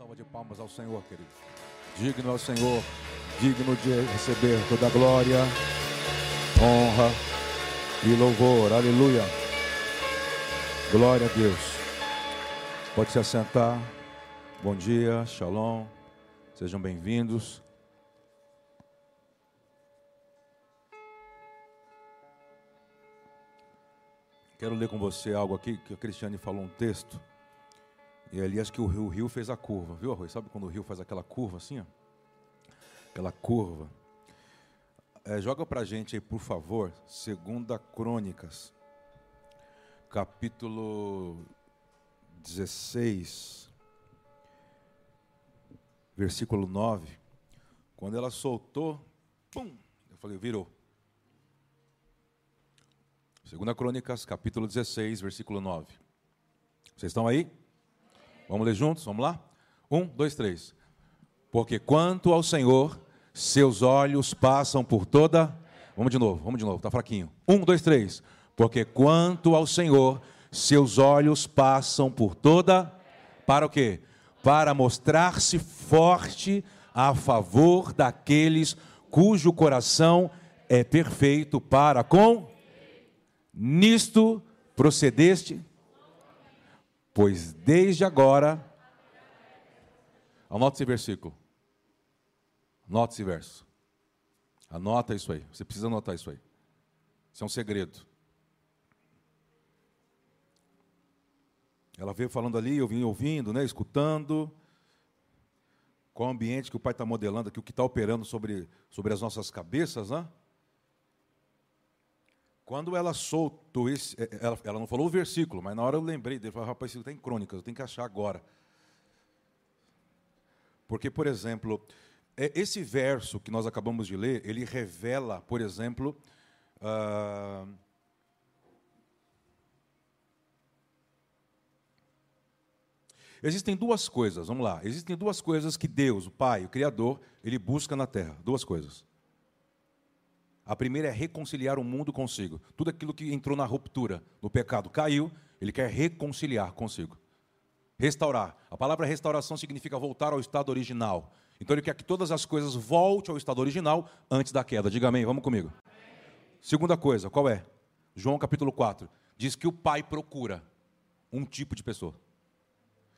salva de palmas ao Senhor, querido. Digno ao Senhor, digno de receber toda a glória, honra e louvor. Aleluia. Glória a Deus. Pode se assentar. Bom dia, shalom. Sejam bem-vindos. Quero ler com você algo aqui que a Cristiane falou um texto. E ali acho que o rio, o rio fez a curva, viu, Arroz? Sabe quando o rio faz aquela curva assim, ó? Aquela curva. É, joga pra gente aí, por favor, segunda Crônicas, capítulo 16, versículo 9. Quando ela soltou, pum, eu falei, virou. Segunda Crônicas, capítulo 16, versículo 9. Vocês estão aí? Vamos ler juntos? Vamos lá? Um, dois, três. Porque quanto ao Senhor, seus olhos passam por toda. Vamos de novo, vamos de novo, está fraquinho. Um, dois, três. Porque quanto ao Senhor, seus olhos passam por toda. Para o quê? Para mostrar-se forte a favor daqueles cujo coração é perfeito para com. Nisto procedeste Pois desde agora. Anota esse versículo. Anota esse verso. Anota isso aí. Você precisa anotar isso aí. Isso é um segredo. Ela veio falando ali, eu vim ouvindo, né, escutando. Qual o ambiente que o Pai está modelando aqui, o que está operando sobre, sobre as nossas cabeças, né? Quando ela soltou esse. É, ela, ela, não falou o versículo, mas na hora eu lembrei dele. Falei, rapaz, isso está em crônicas, eu tenho que achar agora. Porque, por exemplo, é, esse verso que nós acabamos de ler, ele revela, por exemplo. Uh, Existem duas coisas, vamos lá. Existem duas coisas que Deus, o Pai, o Criador, ele busca na terra. Duas coisas. A primeira é reconciliar o mundo consigo. Tudo aquilo que entrou na ruptura, no pecado, caiu, ele quer reconciliar consigo. Restaurar. A palavra restauração significa voltar ao estado original. Então ele quer que todas as coisas voltem ao estado original antes da queda. Diga amém, vamos comigo. Segunda coisa, qual é? João capítulo 4. Diz que o pai procura um tipo de pessoa.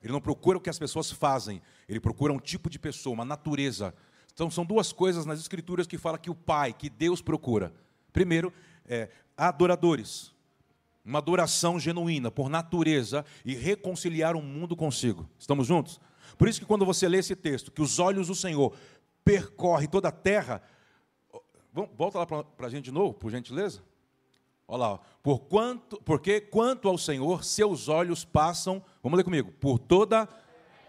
Ele não procura o que as pessoas fazem, ele procura um tipo de pessoa, uma natureza então, são duas coisas nas Escrituras que fala que o Pai, que Deus procura. Primeiro, é, adoradores. Uma adoração genuína, por natureza, e reconciliar o mundo consigo. Estamos juntos? Por isso que quando você lê esse texto, que os olhos do Senhor percorrem toda a terra. Volta lá para a gente de novo, por gentileza. Olha lá. Por quanto, porque quanto ao Senhor, seus olhos passam, vamos ler comigo, por toda,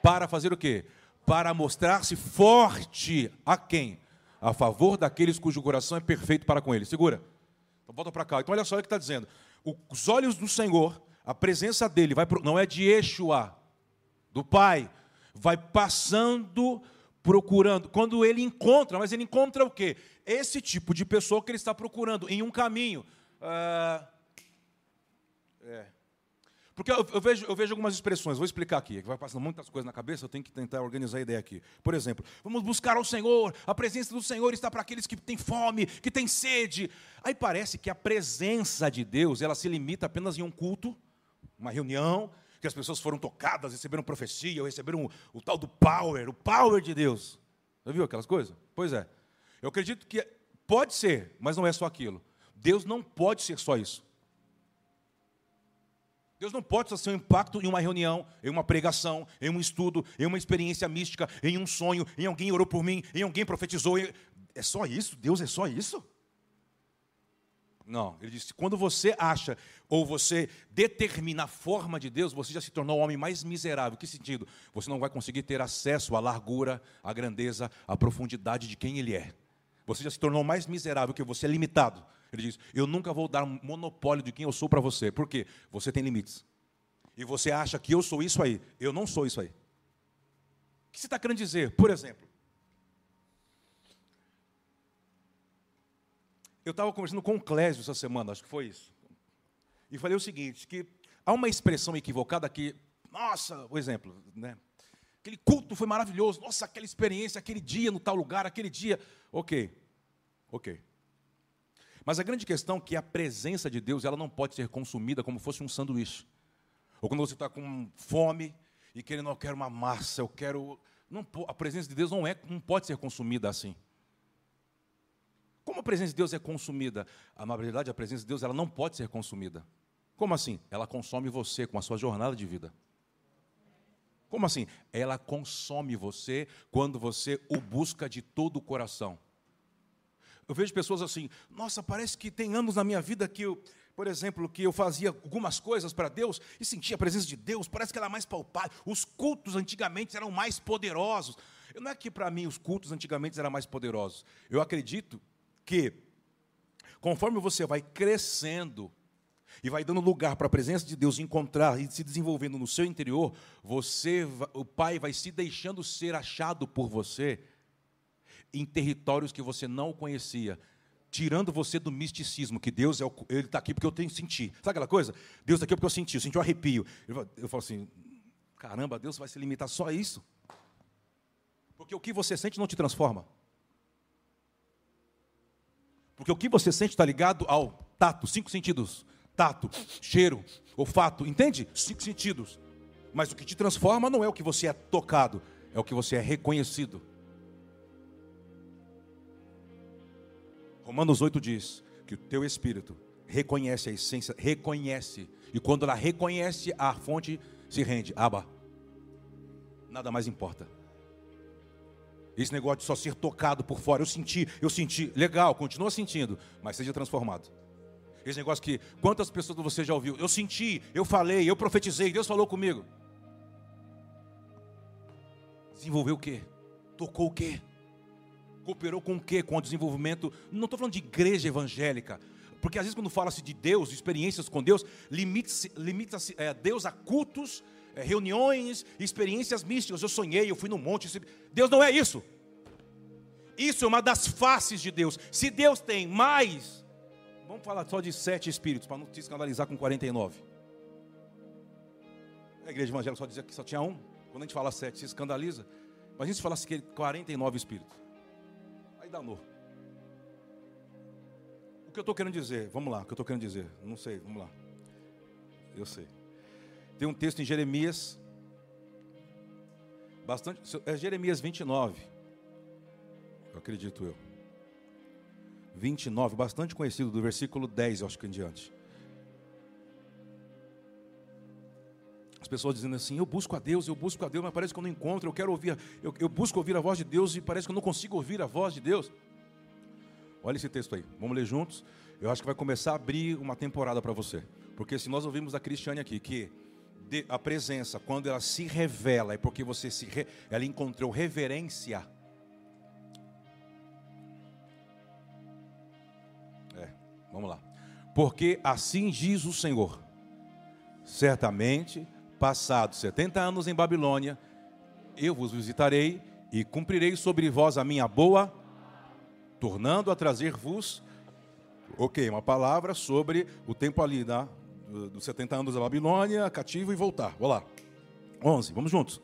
para fazer o quê? Para mostrar-se forte a quem? A favor daqueles cujo coração é perfeito para com ele. Segura. Então volta para cá. Então olha só o que está dizendo. Os olhos do Senhor, a presença dele, vai pro, não é de Yeshua, do Pai, vai passando, procurando. Quando ele encontra, mas ele encontra o quê? Esse tipo de pessoa que ele está procurando em um caminho. Ah, é. Porque eu, eu, vejo, eu vejo algumas expressões, vou explicar aqui, que vai passando muitas coisas na cabeça, eu tenho que tentar organizar a ideia aqui. Por exemplo, vamos buscar ao Senhor, a presença do Senhor está para aqueles que têm fome, que têm sede. Aí parece que a presença de Deus, ela se limita apenas em um culto, uma reunião, que as pessoas foram tocadas, receberam profecia, ou receberam o, o tal do power, o power de Deus. Já viu aquelas coisas? Pois é. Eu acredito que pode ser, mas não é só aquilo. Deus não pode ser só isso. Deus não pode só ser um impacto em uma reunião, em uma pregação, em um estudo, em uma experiência mística, em um sonho, em alguém orou por mim, em alguém profetizou. É só isso? Deus é só isso? Não, ele disse: quando você acha ou você determina a forma de Deus, você já se tornou o homem mais miserável. Que sentido? Você não vai conseguir ter acesso à largura, à grandeza, à profundidade de quem Ele é. Você já se tornou mais miserável que você é limitado. Ele diz: Eu nunca vou dar monopólio de quem eu sou para você. Por quê? Você tem limites. E você acha que eu sou isso aí. Eu não sou isso aí. O que você está querendo dizer? Por exemplo, eu estava conversando com o Clésio essa semana, acho que foi isso. E falei o seguinte: que há uma expressão equivocada que, nossa, o exemplo, né? aquele culto foi maravilhoso, nossa, aquela experiência, aquele dia no tal lugar, aquele dia. Ok, ok. Mas a grande questão é que a presença de Deus ela não pode ser consumida como fosse um sanduíche. Ou quando você está com fome e querendo, eu quero uma massa, eu quero. Não, a presença de Deus não, é, não pode ser consumida assim. Como a presença de Deus é consumida? Na verdade, a presença de Deus ela não pode ser consumida. Como assim? Ela consome você com a sua jornada de vida. Como assim? Ela consome você quando você o busca de todo o coração. Eu vejo pessoas assim, nossa, parece que tem anos na minha vida que eu, por exemplo, que eu fazia algumas coisas para Deus e sentia a presença de Deus, parece que ela é mais palpável. Os cultos antigamente eram mais poderosos. Não é que para mim os cultos antigamente eram mais poderosos. Eu acredito que, conforme você vai crescendo e vai dando lugar para a presença de Deus encontrar e se desenvolvendo no seu interior, você, o Pai vai se deixando ser achado por você em territórios que você não conhecia, tirando você do misticismo, que Deus é o, ele está aqui porque eu tenho sentir. Sabe aquela coisa? Deus está aqui porque eu senti, eu senti um arrepio. Eu falo assim, caramba, Deus vai se limitar só a isso? Porque o que você sente não te transforma. Porque o que você sente está ligado ao tato, cinco sentidos: tato, cheiro, olfato, entende? Cinco sentidos. Mas o que te transforma não é o que você é tocado, é o que você é reconhecido. Romanos 8 diz que o teu espírito reconhece a essência, reconhece, e quando ela reconhece, a fonte se rende. Aba. Nada mais importa. Esse negócio de só ser tocado por fora, eu senti, eu senti, legal, continua sentindo, mas seja transformado. Esse negócio que quantas pessoas você já ouviu? Eu senti, eu falei, eu profetizei, Deus falou comigo. Desenvolveu o quê? Tocou o quê? Cooperou com o quê? Com o desenvolvimento. Não estou falando de igreja evangélica. Porque às vezes quando fala-se de Deus, de experiências com Deus, limita-se limita é, Deus a cultos é, reuniões, experiências místicas. Eu sonhei, eu fui no monte. Deus não é isso. Isso é uma das faces de Deus. Se Deus tem mais, vamos falar só de sete espíritos, para não te escandalizar com 49. A igreja evangélica só dizia que só tinha um. Quando a gente fala sete, se escandaliza. Mas a gente falasse que 49 espíritos. Danou. O que eu estou querendo dizer? Vamos lá, o que eu estou querendo dizer? Não sei, vamos lá. Eu sei. Tem um texto em Jeremias, bastante, é Jeremias 29, eu acredito eu. 29, bastante conhecido, do versículo 10, acho que em diante. Pessoas dizendo assim: Eu busco a Deus, eu busco a Deus, mas parece que eu não encontro. Eu quero ouvir, eu, eu busco ouvir a voz de Deus e parece que eu não consigo ouvir a voz de Deus. Olha esse texto aí, vamos ler juntos. Eu acho que vai começar a abrir uma temporada para você. Porque se nós ouvimos da Cristiane aqui que a presença, quando ela se revela, é porque você se re, ela encontrou reverência. É, vamos lá. Porque assim diz o Senhor: certamente, passados 70 anos em Babilônia, eu vos visitarei e cumprirei sobre vós a minha boa, tornando a trazer-vos, ok, uma palavra sobre o tempo ali da dos 70 anos da Babilônia, cativo e voltar. Vamos lá. 11, vamos juntos.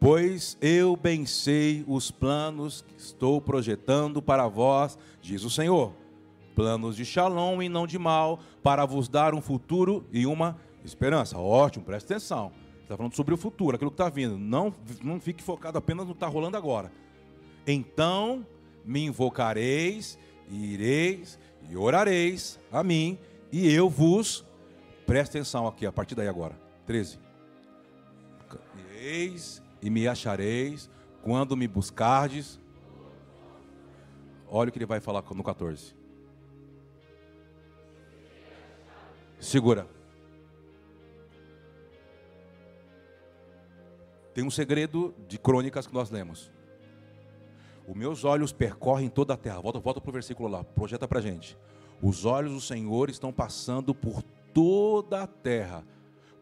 Pois eu bem sei os planos que estou projetando para vós, diz o Senhor. Planos de shalom e não de mal, para vos dar um futuro e uma esperança. Ótimo, presta atenção. Está falando sobre o futuro, aquilo que está vindo. Não, não fique focado apenas no que está rolando agora. Então me invocareis, e ireis e orareis a mim, e eu vos Presta atenção aqui, a partir daí agora. 13. Eis e me achareis quando me buscardes. Olha o que ele vai falar no 14. Segura. Tem um segredo de crônicas que nós lemos. Os meus olhos percorrem toda a terra. Volta, volta para o versículo lá, projeta para a gente. Os olhos do Senhor estão passando por toda a terra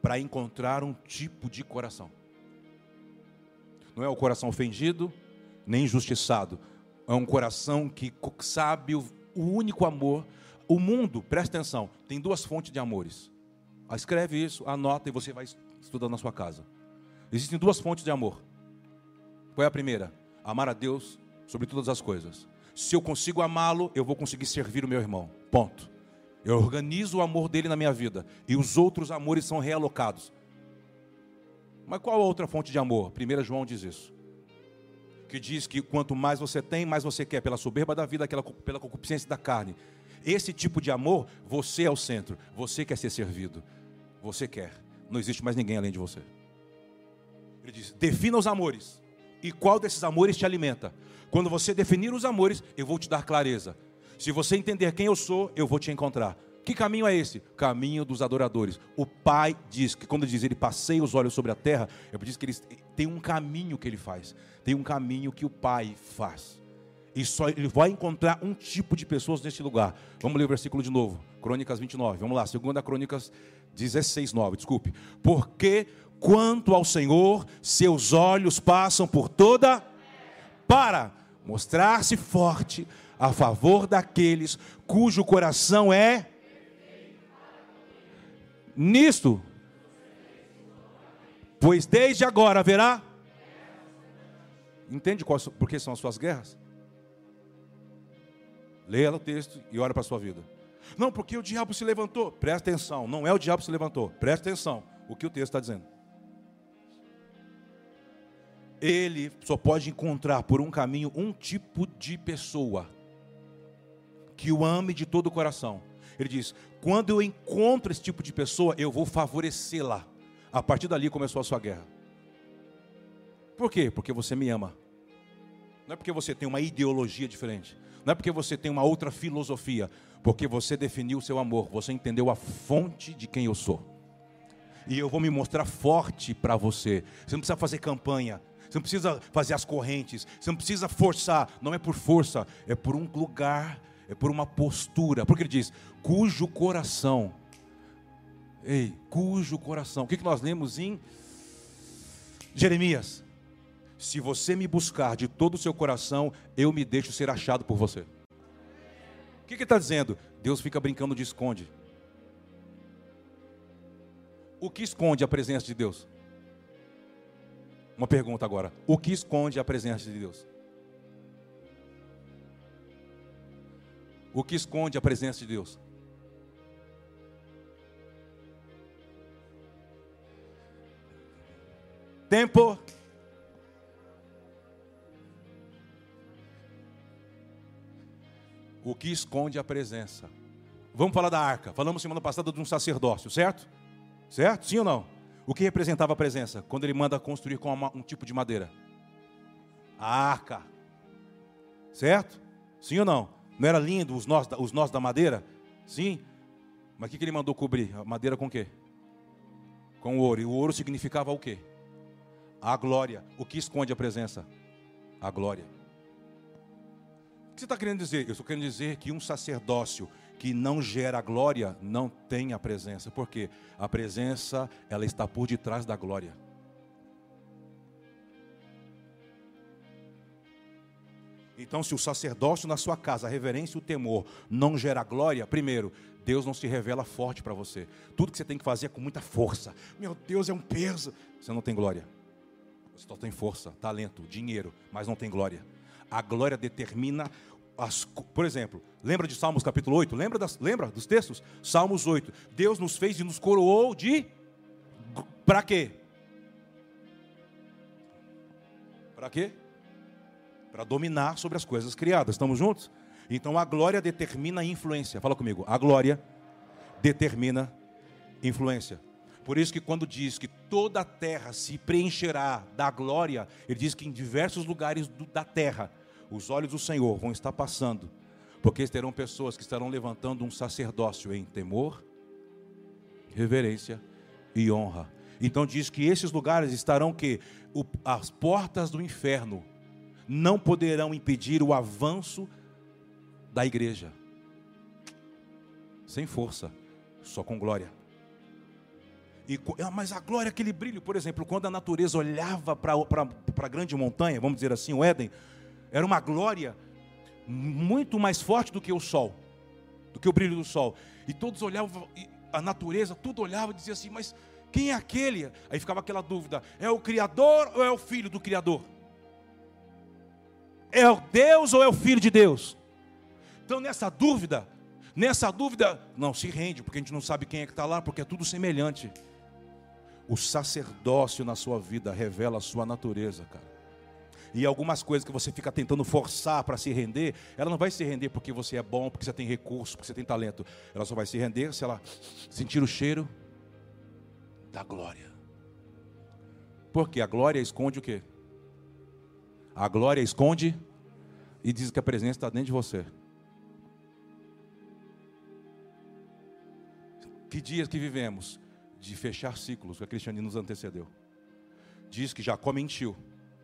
para encontrar um tipo de coração. Não é o coração ofendido, nem injustiçado. É um coração que sabe o, único amor. O mundo, presta atenção, tem duas fontes de amores. Escreve isso, anota e você vai estudando na sua casa. Existem duas fontes de amor. Qual é a primeira? Amar a Deus sobre todas as coisas. Se eu consigo amá-lo, eu vou conseguir servir o meu irmão. Ponto. Eu organizo o amor dele na minha vida. E os outros amores são realocados. Mas qual a outra fonte de amor? 1 João diz isso. Que diz que quanto mais você tem, mais você quer, pela soberba da vida, pela concupiscência da carne. Esse tipo de amor, você é o centro. Você quer ser servido. Você quer. Não existe mais ninguém além de você. Ele diz: defina os amores. E qual desses amores te alimenta? Quando você definir os amores, eu vou te dar clareza. Se você entender quem eu sou, eu vou te encontrar. Que caminho é esse? Caminho dos adoradores. O Pai diz que quando ele diz ele passeia os olhos sobre a terra, eu diz que ele tem um caminho que ele faz. Tem um caminho que o Pai faz. E só ele vai encontrar um tipo de pessoas nesse lugar. Vamos ler o versículo de novo. Crônicas 29. Vamos lá, segunda Crônicas 16, 9. Desculpe. Porque quanto ao Senhor, seus olhos passam por toda para mostrar-se forte a favor daqueles cujo coração é nisto. Pois desde agora haverá. Entende qual, por que são as suas guerras? Leia o texto e olha para a sua vida. Não, porque o diabo se levantou. Presta atenção, não é o diabo que se levantou. Presta atenção o que o texto está dizendo. Ele só pode encontrar por um caminho um tipo de pessoa que o ame de todo o coração. Ele diz: quando eu encontro esse tipo de pessoa, eu vou favorecê-la. A partir dali começou a sua guerra. Por quê? Porque você me ama. Não é porque você tem uma ideologia diferente. Não é porque você tem uma outra filosofia, porque você definiu o seu amor, você entendeu a fonte de quem eu sou. E eu vou me mostrar forte para você. Você não precisa fazer campanha, você não precisa fazer as correntes, você não precisa forçar, não é por força, é por um lugar, é por uma postura. Porque ele diz: cujo coração, ei, cujo coração. O que nós lemos em Jeremias? Se você me buscar de todo o seu coração, eu me deixo ser achado por você. O que ele está dizendo? Deus fica brincando de esconde. O que esconde a presença de Deus? Uma pergunta agora. O que esconde a presença de Deus? O que esconde a presença de Deus? Tempo. o que esconde a presença. Vamos falar da arca. Falamos semana passada de um sacerdócio, certo? Certo? Sim ou não? O que representava a presença? Quando ele manda construir com uma, um tipo de madeira? A arca. Certo? Sim ou não? Não era lindo os nós, os nós da madeira? Sim. Mas o que, que ele mandou cobrir? A madeira com o quê? Com o ouro. E o ouro significava o quê? A glória. O que esconde a presença? A glória que você está querendo dizer? Eu estou querendo dizer que um sacerdócio que não gera glória não tem a presença. Por quê? A presença, ela está por detrás da glória. Então, se o sacerdócio na sua casa, a reverência e o temor não gera glória, primeiro, Deus não se revela forte para você. Tudo que você tem que fazer é com muita força. Meu Deus, é um peso. Você não tem glória. Você só tem força, talento, dinheiro, mas não tem glória. A glória determina as, por exemplo, lembra de Salmos capítulo 8? Lembra, das, lembra dos textos? Salmos 8. Deus nos fez e nos coroou de. Para quê? Para quê? Para dominar sobre as coisas criadas. Estamos juntos? Então a glória determina a influência. Fala comigo. A glória determina influência. Por isso que quando diz que toda a terra se preencherá da glória, ele diz que em diversos lugares da terra os olhos do Senhor vão estar passando, porque terão pessoas que estarão levantando um sacerdócio em temor, reverência e honra. Então diz que esses lugares estarão que o, as portas do inferno não poderão impedir o avanço da igreja. Sem força, só com glória. E, ah, mas a glória, aquele brilho, por exemplo, quando a natureza olhava para a grande montanha, vamos dizer assim, o Éden, era uma glória muito mais forte do que o sol, do que o brilho do sol. E todos olhavam, a natureza, tudo olhava e dizia assim: Mas quem é aquele? Aí ficava aquela dúvida: é o Criador ou é o filho do Criador? É o Deus ou é o Filho de Deus? Então, nessa dúvida, nessa dúvida, não se rende, porque a gente não sabe quem é que está lá, porque é tudo semelhante. O sacerdócio na sua vida revela a sua natureza, cara. E algumas coisas que você fica tentando forçar para se render, ela não vai se render porque você é bom, porque você tem recurso, porque você tem talento. Ela só vai se render se ela sentir o cheiro da glória. Porque a glória esconde o quê? A glória esconde e diz que a presença está dentro de você. Que dias que vivemos de fechar ciclos que a cristianismo nos antecedeu. Diz que Jacó mentiu.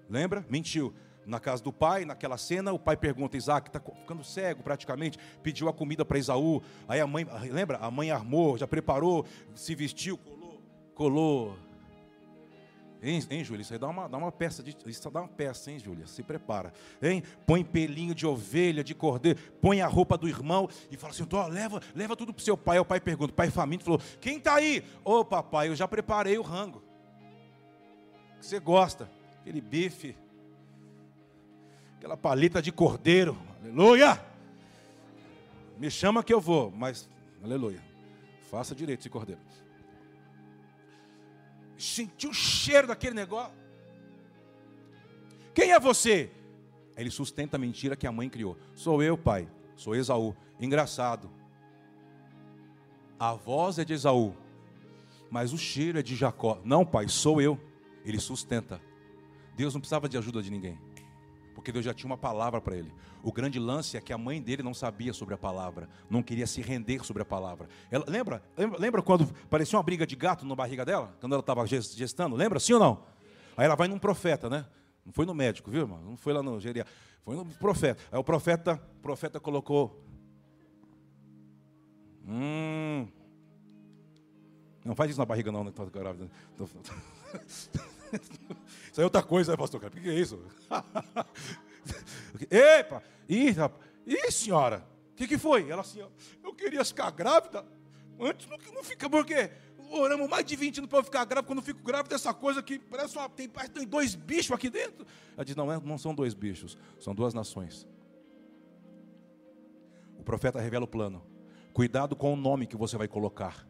Lembra? Mentiu. Na casa do pai, naquela cena, o pai pergunta: Isaac está ficando cego praticamente, pediu a comida para Isaú. Aí a mãe, lembra? A mãe armou, já preparou, se vestiu, colou, colou Hein, hein Júlia? Isso aí dá uma, dá uma peça, de, isso dá uma peça, hein, Júlia? Se prepara. Hein? Põe pelinho de ovelha, de cordeiro, põe a roupa do irmão e fala assim: oh, leva, leva tudo para o seu pai. Aí o pai pergunta, o pai faminto falou: quem está aí? Ô oh, papai, eu já preparei o rango. Que você gosta? Aquele bife, aquela palita de cordeiro. Aleluia! Me chama que eu vou, mas, aleluia. Faça direito esse cordeiro sentiu o cheiro daquele negócio. Quem é você? Ele sustenta a mentira que a mãe criou. Sou eu, pai. Sou Esaú. Engraçado. A voz é de Esaú, mas o cheiro é de Jacó. Não, pai, sou eu. Ele sustenta. Deus não precisava de ajuda de ninguém porque Deus já tinha uma palavra para ele. O grande lance é que a mãe dele não sabia sobre a palavra, não queria se render sobre a palavra. Ela, lembra, lembra, lembra quando parecia uma briga de gato na barriga dela, quando ela estava gestando? Lembra, sim ou não? Aí ela vai num profeta, né? Não foi no médico, viu, irmão? Não foi lá no geriátrico. Foi no profeta. Aí o profeta, o profeta colocou. Hum. Não faz isso na barriga, não, né? grávida. Isso é outra coisa, né, pastor? O que é isso? Epa! Ih, Ih, senhora! O que, que foi? Ela assim, eu queria ficar grávida. Antes não, não fica, porque oramos mais de 20 anos para ficar grávida. Quando eu fico grávida, essa coisa que parece uma, tem, tem dois bichos aqui dentro. Ela diz: não, é, não são dois bichos, são duas nações. O profeta revela o plano. Cuidado com o nome que você vai colocar.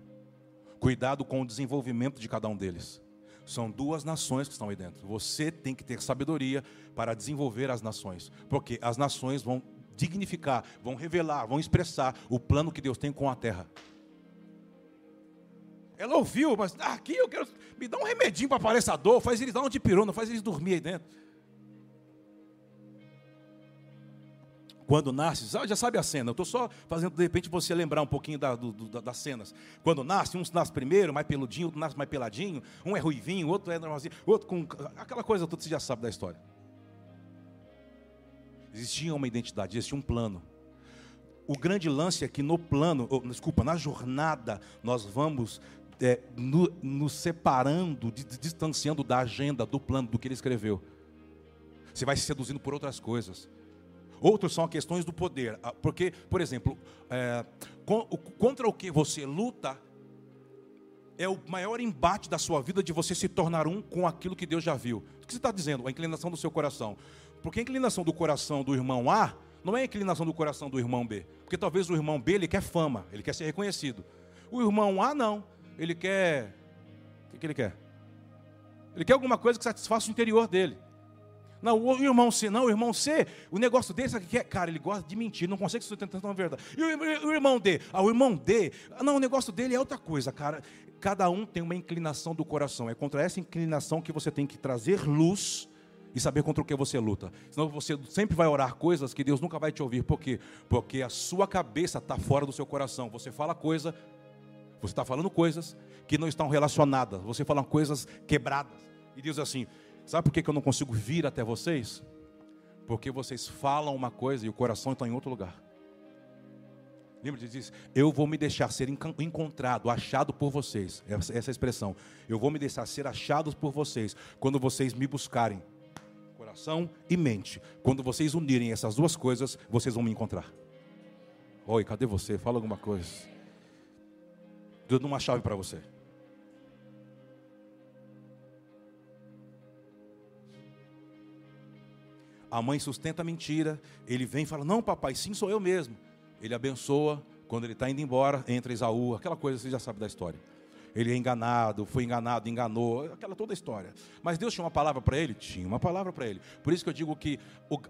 Cuidado com o desenvolvimento de cada um deles. São duas nações que estão aí dentro. Você tem que ter sabedoria para desenvolver as nações, porque as nações vão dignificar, vão revelar, vão expressar o plano que Deus tem com a terra. Ela ouviu, mas ah, aqui eu quero. Me dá um remedinho para parar essa dor, faz eles dar um de pirona, faz eles dormir aí dentro. Quando nasce, já sabe a cena, eu estou só fazendo de repente você lembrar um pouquinho da, do, das cenas. Quando nasce, um nasce primeiro, mais peludinho, outro nasce mais peladinho, um é ruivinho, outro é normalzinho, outro com. aquela coisa toda você já sabe da história. Existia uma identidade, existia um plano. O grande lance é que no plano, oh, desculpa, na jornada, nós vamos é, no, nos separando, distanciando da agenda, do plano, do que ele escreveu. Você vai se seduzindo por outras coisas. Outros são questões do poder. Ah, porque, por exemplo, é, contra o que você luta é o maior embate da sua vida de você se tornar um com aquilo que Deus já viu. O que você está dizendo? A inclinação do seu coração. Porque a inclinação do coração do irmão A não é a inclinação do coração do irmão B. Porque talvez o irmão B ele quer fama, ele quer ser reconhecido. O irmão A não. Ele quer. O que, que ele quer? Ele quer alguma coisa que satisfaça o interior dele. Não, o irmão C, não, o irmão C, o negócio dele, sabe o que é? Cara, ele gosta de mentir, não consegue sustentar uma verdade. E o, irmão D? Ah, o irmão D, não, o negócio dele é outra coisa, cara. Cada um tem uma inclinação do coração. É contra essa inclinação que você tem que trazer luz e saber contra o que você luta. Senão você sempre vai orar coisas que Deus nunca vai te ouvir. Por quê? Porque a sua cabeça está fora do seu coração. Você fala coisa, você está falando coisas que não estão relacionadas. Você fala coisas quebradas. E Deus assim, Sabe por que eu não consigo vir até vocês? Porque vocês falam uma coisa e o coração está em outro lugar. Lembra de diz, eu vou me deixar ser encontrado, achado por vocês. Essa, essa expressão. Eu vou me deixar ser achado por vocês quando vocês me buscarem. Coração e mente. Quando vocês unirem essas duas coisas, vocês vão me encontrar. Oi, cadê você? Fala alguma coisa. Dando uma chave para você. A mãe sustenta a mentira. Ele vem e fala: Não, papai, sim, sou eu mesmo. Ele abençoa. Quando ele está indo embora, entra Esaú. Aquela coisa, você já sabe da história. Ele é enganado, foi enganado, enganou, aquela toda a história. Mas Deus tinha uma palavra para ele? Tinha uma palavra para ele. Por isso que eu digo que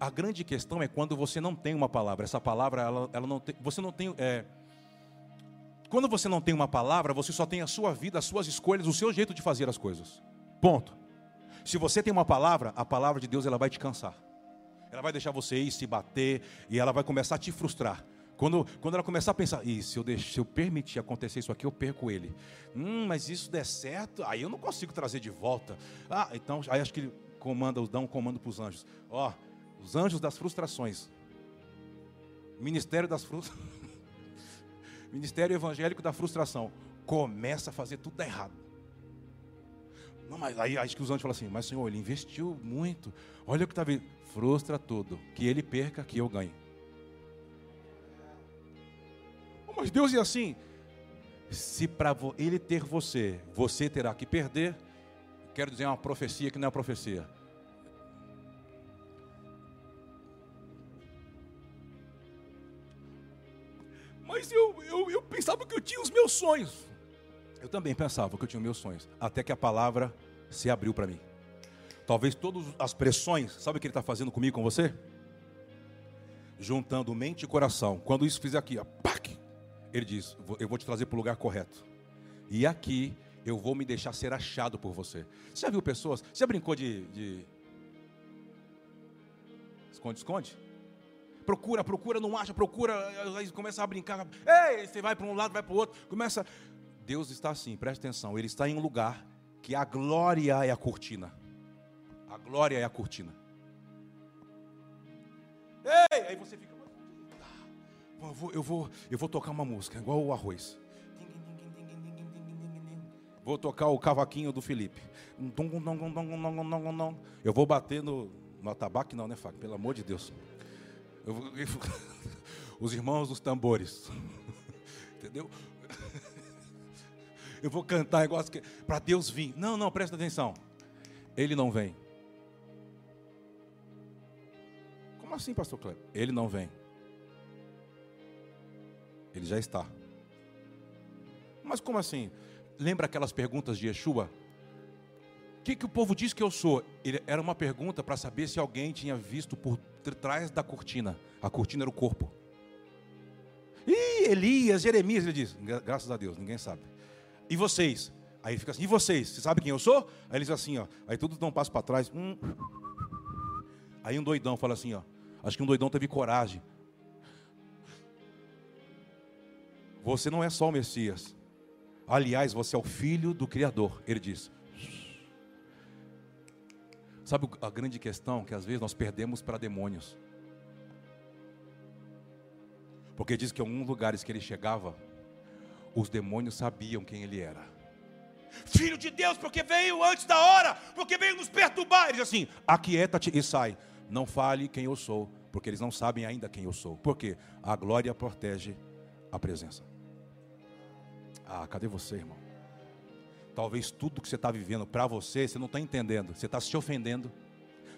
a grande questão é quando você não tem uma palavra. Essa palavra, ela, ela não tem, você não tem. É, quando você não tem uma palavra, você só tem a sua vida, as suas escolhas, o seu jeito de fazer as coisas. Ponto. Se você tem uma palavra, a palavra de Deus ela vai te cansar. Ela vai deixar você ir se bater e ela vai começar a te frustrar. Quando, quando ela começar a pensar, e se eu, deixo, se eu permitir acontecer isso aqui, eu perco ele. Hum, mas isso der certo, aí eu não consigo trazer de volta. Ah, então, aí acho que ele comanda, dá um comando para os anjos. Ó, os anjos das frustrações. Ministério das frustrações. Ministério evangélico da frustração. Começa a fazer tudo errado. Não, mas aí acho que os anjos falam assim, mas Senhor, ele investiu muito. Olha o que está vendo. Frustra tudo. Que ele perca, que eu ganhe. mas Deus é assim. Se para ele ter você, você terá que perder, quero dizer uma profecia que não é uma profecia. Mas eu, eu, eu pensava que eu tinha os meus sonhos. Eu também pensava que eu tinha os meus sonhos. Até que a palavra se abriu para mim. Talvez todas as pressões, sabe o que ele está fazendo comigo, com você? Juntando mente e coração. Quando isso fizer aqui, ó, pac, ele diz: Eu vou te trazer para o lugar correto. E aqui eu vou me deixar ser achado por você. Você já viu pessoas? Você já brincou de. de... Esconde, esconde? Procura, procura, não acha, procura, aí começa a brincar. Ei, você vai para um lado, vai para o outro. Começa. Deus está assim, preste atenção. Ele está em um lugar que a glória é a cortina. Glória é a cortina. Ei, aí você fica. Eu vou, eu vou, eu vou tocar uma música, igual o arroz. Vou tocar o cavaquinho do Felipe. Eu vou bater no, no atabaque, não, né, Fábio? Pelo amor de Deus. Eu eu, os irmãos dos tambores. Entendeu? Eu vou cantar que para Deus vir. Não, não, presta atenção. Ele não vem. Como assim, pastor Cleber? Ele não vem. Ele já está. Mas como assim? Lembra aquelas perguntas de Yeshua? O que, que o povo diz que eu sou? Ele, era uma pergunta para saber se alguém tinha visto por trás da cortina. A cortina era o corpo. E Elias, Jeremias, ele diz: graças a Deus, ninguém sabe. E vocês? Aí ele fica assim: e vocês? Você sabe quem eu sou? Aí eles assim, ó. Aí todos dão um passo para trás. Hum. Aí um doidão fala assim, ó. Acho que um doidão teve coragem. Você não é só o Messias. Aliás, você é o filho do Criador. Ele diz. Sabe a grande questão que às vezes nós perdemos para demônios? Porque diz que em alguns lugares que ele chegava, os demônios sabiam quem ele era. Filho de Deus, porque veio antes da hora, porque veio nos perturbar. Ele diz assim: aquieta-te e sai. Não fale quem eu sou, porque eles não sabem ainda quem eu sou. Porque a glória protege a presença. Ah, cadê você, irmão? Talvez tudo que você está vivendo para você, você não está entendendo. Você está se ofendendo,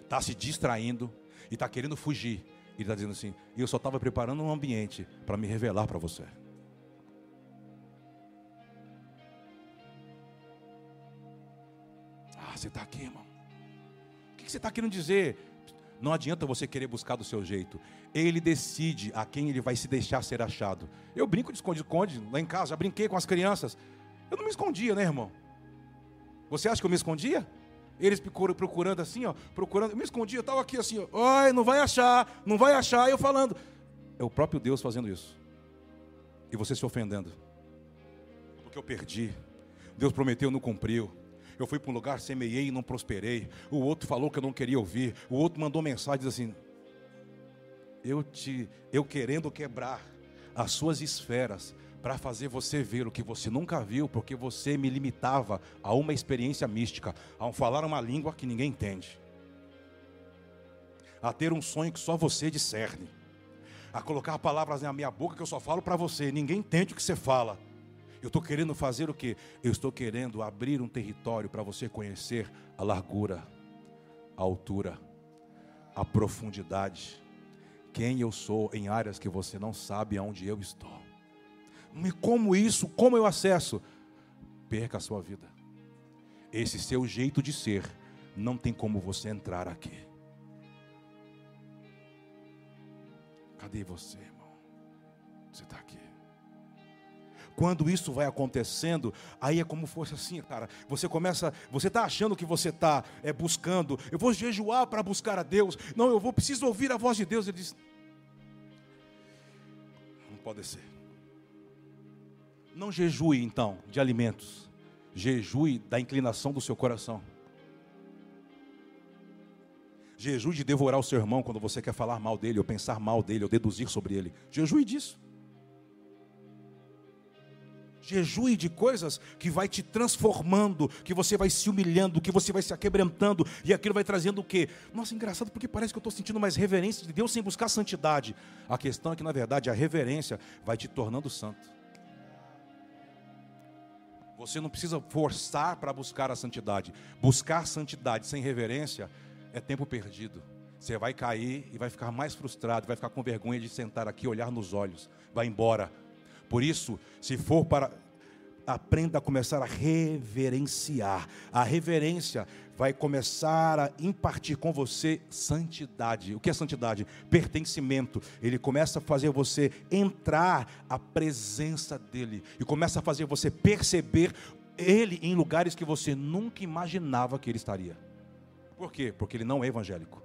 está se distraindo e está querendo fugir. Ele está dizendo assim: eu só estava preparando um ambiente para me revelar para você. Ah, você está aqui, irmão. O que você está querendo dizer? Não adianta você querer buscar do seu jeito. Ele decide a quem ele vai se deixar ser achado. Eu brinco de esconde-esconde lá em casa, já brinquei com as crianças. Eu não me escondia, né, irmão? Você acha que eu me escondia? Eles procurando assim, ó, procurando. Eu me escondia, eu estava aqui assim, ó. Ai, não vai achar, não vai achar. Eu falando. É o próprio Deus fazendo isso. E você se ofendendo. Porque eu perdi. Deus prometeu, não cumpriu. Eu fui para um lugar, semeei e não prosperei. O outro falou que eu não queria ouvir. O outro mandou mensagem assim: Eu te, eu querendo quebrar as suas esferas para fazer você ver o que você nunca viu, porque você me limitava a uma experiência mística, a falar uma língua que ninguém entende, a ter um sonho que só você discerne, a colocar palavras na minha boca que eu só falo para você, ninguém entende o que você fala. Eu estou querendo fazer o que? Eu estou querendo abrir um território para você conhecer a largura, a altura, a profundidade, quem eu sou em áreas que você não sabe aonde eu estou. E como isso, como eu acesso? Perca a sua vida. Esse seu jeito de ser, não tem como você entrar aqui. Cadê você, irmão? Você está aqui. Quando isso vai acontecendo, aí é como fosse assim, cara. Você começa, você está achando que você está é, buscando. Eu vou jejuar para buscar a Deus. Não, eu vou preciso ouvir a voz de Deus. Ele diz: Não pode ser. Não jejue então de alimentos. Jejue da inclinação do seu coração. Jejue de devorar o seu irmão quando você quer falar mal dele, ou pensar mal dele, ou deduzir sobre ele. Jejue disso. Jejue de coisas que vai te transformando, que você vai se humilhando, que você vai se aquebrantando, e aquilo vai trazendo o quê? Nossa, engraçado, porque parece que eu estou sentindo mais reverência de Deus sem buscar santidade. A questão é que, na verdade, a reverência vai te tornando santo. Você não precisa forçar para buscar a santidade. Buscar santidade sem reverência é tempo perdido. Você vai cair e vai ficar mais frustrado, vai ficar com vergonha de sentar aqui, olhar nos olhos, vai embora por isso, se for para aprenda a começar a reverenciar. A reverência vai começar a impartir com você santidade. O que é santidade? Pertencimento. Ele começa a fazer você entrar à presença dele e começa a fazer você perceber ele em lugares que você nunca imaginava que ele estaria. Por quê? Porque ele não é evangélico.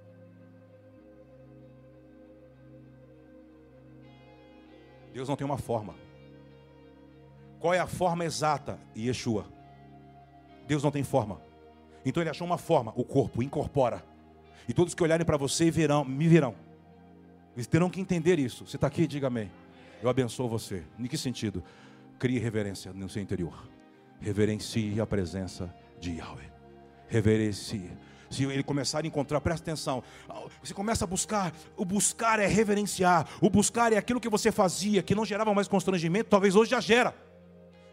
Deus não tem uma forma. Qual é a forma exata? Yeshua. Deus não tem forma. Então ele achou uma forma, o corpo, incorpora. E todos que olharem para você verão, me verão. Eles terão que entender isso. Você está aqui? Diga amém. Eu abençoo você. Em que sentido? Crie reverência no seu interior. Reverencie a presença de Yahweh. Reverencie. Se ele começar a encontrar, presta atenção. Você começa a buscar. O buscar é reverenciar. O buscar é aquilo que você fazia, que não gerava mais constrangimento, talvez hoje já gera.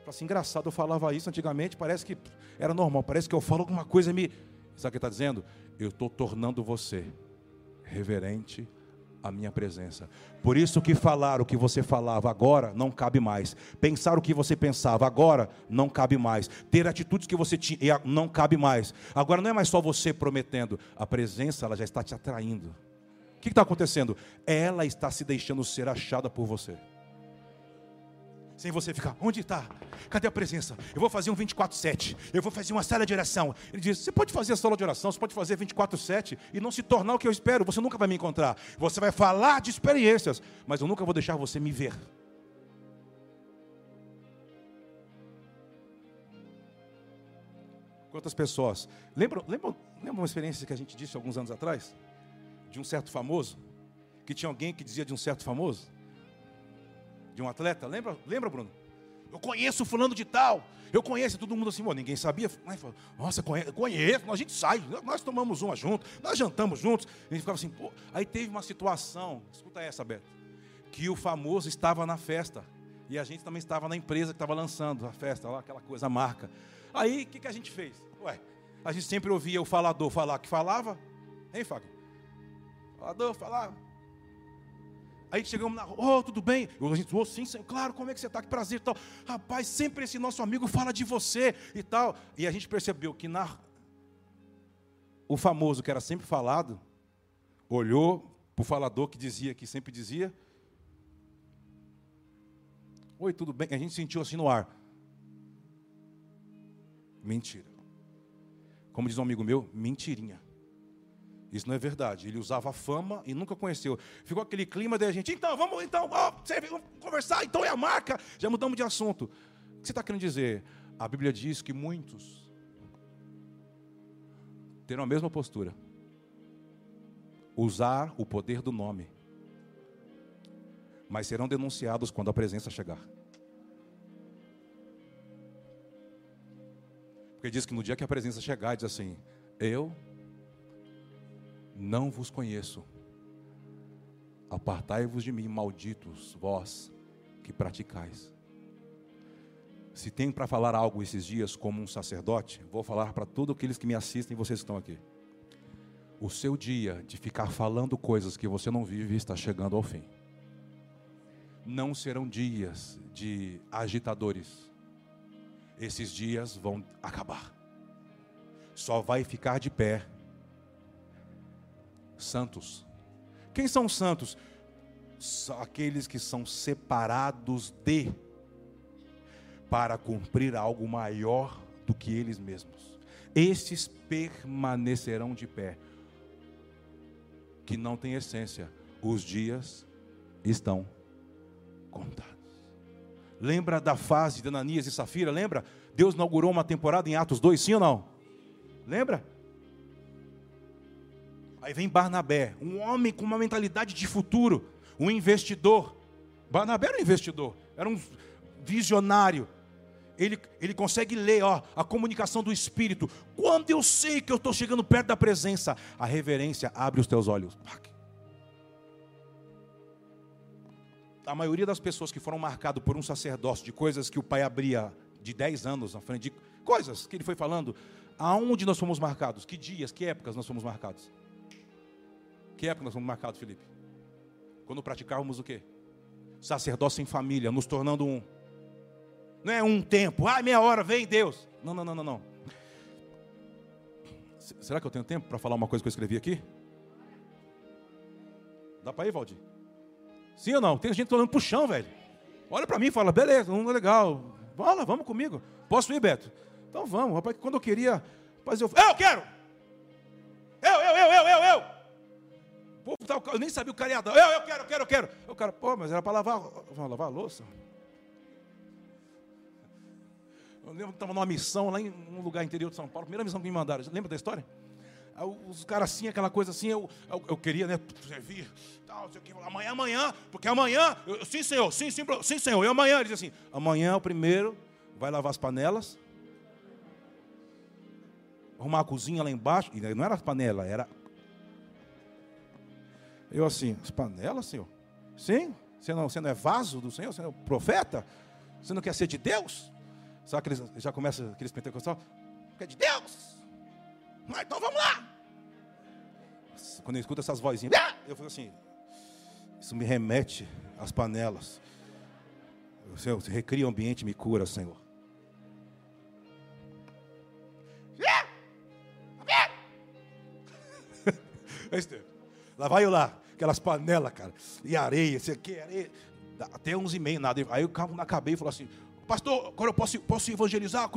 Fala assim, engraçado, eu falava isso antigamente, parece que era normal, parece que eu falo alguma coisa e me. Sabe o que está dizendo? Eu estou tornando você reverente à minha presença. Por isso que falar o que você falava agora não cabe mais. Pensar o que você pensava agora não cabe mais. Ter atitudes que você tinha não cabe mais. Agora não é mais só você prometendo, a presença ela já está te atraindo. O que está acontecendo? Ela está se deixando ser achada por você sem você ficar, onde está? Cadê a presença? Eu vou fazer um 24-7, eu vou fazer uma sala de oração. Ele diz: você pode fazer a sala de oração, você pode fazer 24-7 e não se tornar o que eu espero, você nunca vai me encontrar. Você vai falar de experiências, mas eu nunca vou deixar você me ver. Quantas pessoas? Lembra, lembra, lembra uma experiência que a gente disse alguns anos atrás? De um certo famoso? Que tinha alguém que dizia de um certo famoso? De um atleta, lembra, lembra Bruno? Eu conheço fulano de tal. Eu conheço todo mundo assim, ninguém sabia. Nossa, conheço, conheço, a gente sai, nós tomamos uma junto, nós jantamos juntos. A gente ficava assim, pô. Aí teve uma situação, escuta essa, Beto, que o famoso estava na festa. E a gente também estava na empresa que estava lançando a festa, lá, aquela coisa, a marca. Aí, o que, que a gente fez? Ué, a gente sempre ouvia o falador falar que falava. Hein, Fábio? Falador falava. Aí chegamos na rua, oh, tudo bem? A gente, oh, sim, sim, claro, como é que você está? Que prazer e tal. Rapaz, sempre esse nosso amigo fala de você e tal. E a gente percebeu que na... o famoso que era sempre falado, olhou para o falador que dizia, que sempre dizia. Oi, tudo bem? A gente sentiu assim no ar. Mentira. Como diz um amigo meu, mentirinha. Isso não é verdade. Ele usava a fama e nunca conheceu. Ficou aquele clima da gente, então, vamos então, vamos conversar, então é a marca. Já mudamos de assunto. O que você está querendo dizer? A Bíblia diz que muitos terão a mesma postura. Usar o poder do nome. Mas serão denunciados quando a presença chegar. Porque diz que no dia que a presença chegar, diz assim: Eu não vos conheço. Apartai-vos de mim, malditos, vós que praticais. Se tem para falar algo esses dias como um sacerdote, vou falar para todos aqueles que me assistem, vocês que estão aqui. O seu dia de ficar falando coisas que você não vive está chegando ao fim. Não serão dias de agitadores. Esses dias vão acabar. Só vai ficar de pé santos. Quem são santos? São aqueles que são separados de para cumprir algo maior do que eles mesmos. Estes permanecerão de pé. Que não tem essência. Os dias estão contados. Lembra da fase de Ananias e Safira? Lembra? Deus inaugurou uma temporada em Atos 2, sim ou não? Lembra? Aí vem Barnabé, um homem com uma mentalidade de futuro, um investidor. Barnabé era um investidor, era um visionário. Ele, ele consegue ler ó, a comunicação do Espírito. Quando eu sei que eu estou chegando perto da presença, a reverência abre os teus olhos. A maioria das pessoas que foram marcadas por um sacerdócio de coisas que o pai abria de 10 anos na frente de coisas que ele foi falando, aonde nós fomos marcados? Que dias, que épocas nós fomos marcados? Que época nós fomos marcados, Felipe? Quando praticávamos o quê? Sacerdócio em família, nos tornando um. Não é um tempo, ah, meia hora, vem Deus. Não, não, não, não, não. Será que eu tenho tempo para falar uma coisa que eu escrevi aqui? Dá para ir, Valdir? Sim ou não? Tem gente olhando para o chão, velho. Olha para mim e fala, beleza, não é legal. Fala, vamos comigo. Posso ir, Beto? Então vamos, rapaz, quando eu queria. Rapaz, eu, eu quero! Eu, eu, eu, eu, eu, eu! Pô, tá, eu nem sabia o cara ia dar. Eu, eu quero, eu quero, eu quero. O cara, pô, mas era para lavar, lavar a louça. Eu lembro que estava numa missão lá em um lugar interior de São Paulo, primeira missão que me mandaram. Lembra da história? Os caras assim, aquela coisa assim, eu, eu, eu queria, né, servir, tal, amanhã, amanhã, porque amanhã, eu, sim, senhor, sim, sim, sim, senhor, e amanhã, ele diz assim, amanhã o primeiro vai lavar as panelas, arrumar a cozinha lá embaixo, e não era as panelas, era eu assim, as panelas, Senhor? Sim? Você não, você não é vaso do Senhor? Você não é profeta? Você não quer ser de Deus? Sabe que eles já começam aqueles pentecostais? Quer de Deus? Ah, então vamos lá! Quando eu escuto essas vozinhas, eu fico assim, isso me remete às panelas. O Senhor recria o ambiente me cura, Senhor. Lá vai eu lá aquelas panelas, cara, e areia, isso aqui, areia, até uns e meio, nada. Aí eu acabei e falou assim, pastor, agora eu posso, posso evangelizar?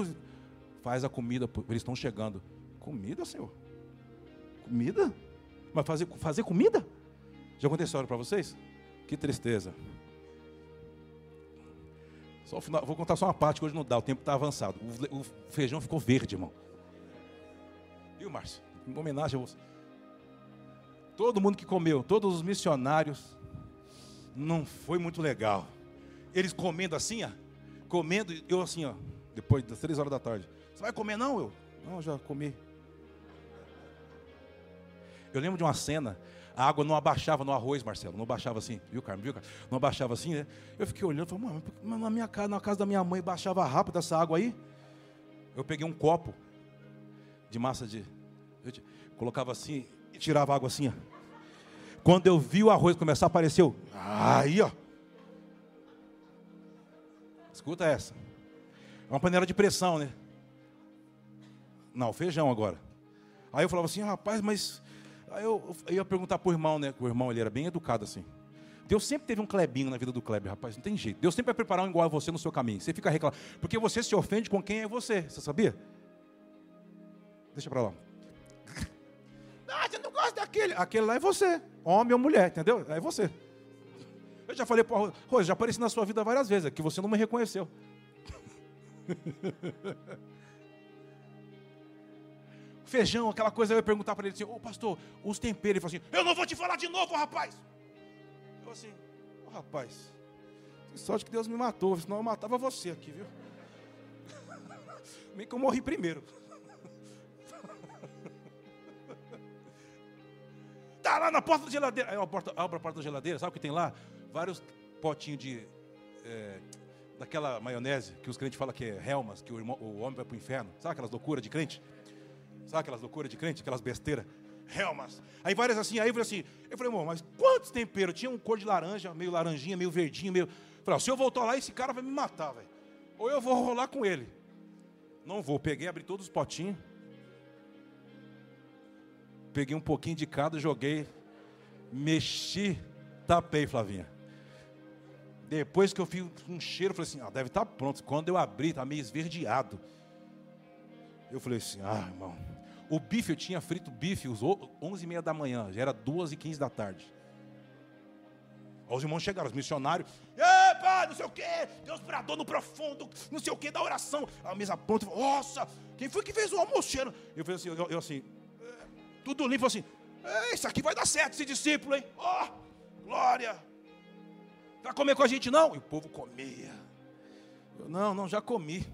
Faz a comida, eles estão chegando. Comida, senhor? Comida? Mas fazer, fazer comida? Já aconteceu para vocês? Que tristeza. Só final, vou contar só uma parte que hoje não dá, o tempo está avançado. O, o, feijão ficou verde, irmão. Viu, Márcio? Em homenagem a você. Todo mundo que comeu, todos os missionários, não foi muito legal. Eles comendo assim, ó, comendo, eu assim, ó, depois das três horas da tarde. Você vai comer não, eu? Não, já comi. Eu lembro de uma cena, a água não abaixava no arroz, Marcelo, não abaixava assim, viu, Carmen, viu, Carmen? Não abaixava assim, né? Eu fiquei olhando, falei, mano, na minha casa, na casa da minha mãe, baixava rápido essa água aí. Eu peguei um copo de massa de, colocava assim, e tirava água assim, ó. Quando eu vi o arroz começar a aparecer, aí, ó. Escuta essa. É uma panela de pressão, né? Não, feijão agora. Aí eu falava assim, rapaz, mas. Aí eu, eu ia perguntar pro irmão, né? O irmão ele era bem educado assim. Deus sempre teve um Clebinho na vida do Kleber, rapaz, não tem jeito. Deus sempre vai preparar um igual a você no seu caminho. Você fica reclamando. Porque você se ofende com quem é você. Você sabia? Deixa pra lá. Ah, você não gosta daquele. Aquele lá é você. Homem ou mulher, entendeu? É você. Eu já falei para Rose, já apareci na sua vida várias vezes, que você não me reconheceu. Feijão, aquela coisa, eu ia perguntar para ele assim, ô oh, pastor, os temperos, ele falou assim, eu não vou te falar de novo, rapaz. Eu assim, oh, rapaz, que sorte que Deus me matou, senão eu matava você aqui, viu? Meio que eu morri primeiro. Está lá na porta da geladeira. Aí eu abro, abro a porta da geladeira, sabe o que tem lá? Vários potinhos de. É, daquela maionese que os crentes falam que é Helmas, que o, irmão, o homem vai para o inferno. Sabe aquelas loucuras de crente? Sabe aquelas loucuras de crente, aquelas besteiras? Helmas. Aí várias assim, aí eu falei assim, eu falei, amor, mas quantos temperos? Tinha um cor de laranja, meio laranjinha, meio verdinho, meio. Eu falei, se eu voltar lá, esse cara vai me matar, velho. Ou eu vou rolar com ele. Não vou. Peguei, abri todos os potinhos. Peguei um pouquinho de cada, joguei. Mexi, tapei, Flavinha. Depois que eu fiz um cheiro, falei assim: ah, deve estar tá pronto. Quando eu abri, estava meio esverdeado. Eu falei assim: ah, irmão. O bife, eu tinha frito bife às 11h30 da manhã, já era 2h15 da tarde. Os irmãos chegaram, os missionários. Epa, não sei o quê, Deus bradou no profundo, não sei o quê, da oração. A mesa pronta, nossa, quem foi que fez o almoço? Eu falei assim, eu, eu assim, tudo limpo, assim, é, isso aqui vai dar certo, esse discípulo, hein? Ó, oh, glória. Vai comer com a gente não? E o povo comia. Eu, não, não, já comi.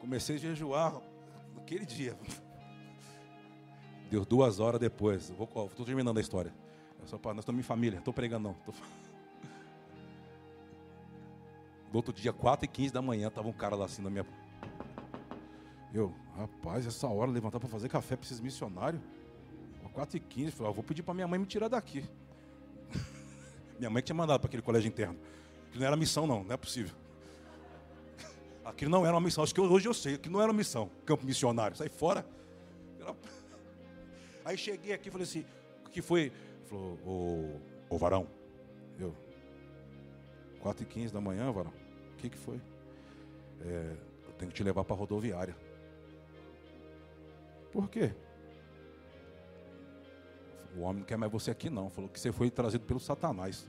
Comecei a jejuar naquele dia. Deu duas horas depois. Estou terminando a história. Só nós estamos em família, estou pregando não. Tô... No outro dia, 4 e 15 da manhã, estava um cara lá assim na minha. Eu, rapaz, essa hora levantar para fazer café para esses missionários. 4 e 15, falei, ah, vou pedir para minha mãe me tirar daqui. minha mãe tinha mandado para aquele colégio interno. Que não era missão, não, não é possível. Aquilo não era uma missão, acho que hoje eu sei, que não era uma missão, campo missionário, sai fora. Aí cheguei aqui e falei assim, o que foi? Falou, ô varão, eu, 4 e 15 da manhã, varão, o que, que foi? É, eu tenho que te levar para a rodoviária. Por quê? O homem não quer mais você aqui não. Falou que você foi trazido pelo Satanás.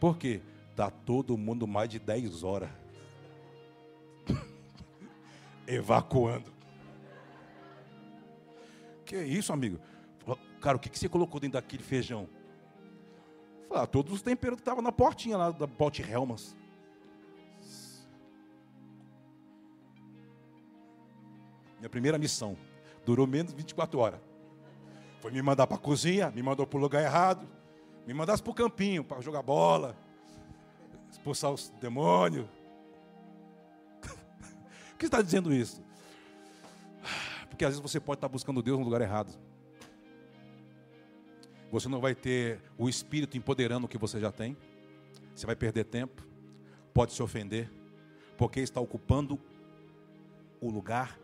Por quê? Está todo mundo mais de 10 horas. Evacuando. Que isso, amigo? Cara, o que, que você colocou dentro daquele feijão? Falei, ah, todos os temperos que estavam na portinha lá da Bote Helmas. Minha primeira missão. Durou menos de 24 horas. Foi me mandar para a cozinha, me mandou para o lugar errado. Me mandasse para o campinho, para jogar bola. Expulsar os demônios. Por que está dizendo isso? Porque às vezes você pode estar buscando Deus no lugar errado. Você não vai ter o Espírito empoderando o que você já tem. Você vai perder tempo. Pode se ofender. Porque está ocupando o lugar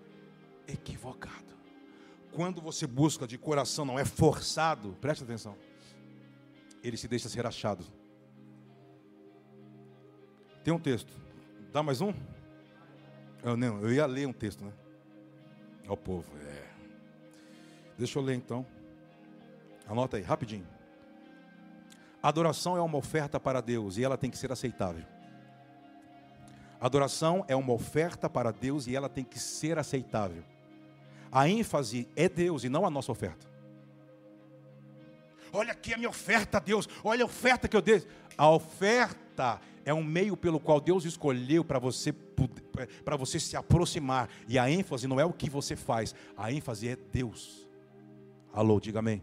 equivocado. Quando você busca de coração, não é forçado, preste atenção. Ele se deixa ser achado. Tem um texto. Dá mais um? Eu, não, eu ia ler um texto, né? Ao povo. É. Deixa eu ler então. Anota aí, rapidinho. Adoração é uma oferta para Deus e ela tem que ser aceitável. Adoração é uma oferta para Deus e ela tem que ser aceitável. A ênfase é Deus e não a nossa oferta. Olha aqui a minha oferta a Deus. Olha a oferta que eu dei. A oferta é um meio pelo qual Deus escolheu para você para você se aproximar. E a ênfase não é o que você faz, a ênfase é Deus. Alô, diga amém.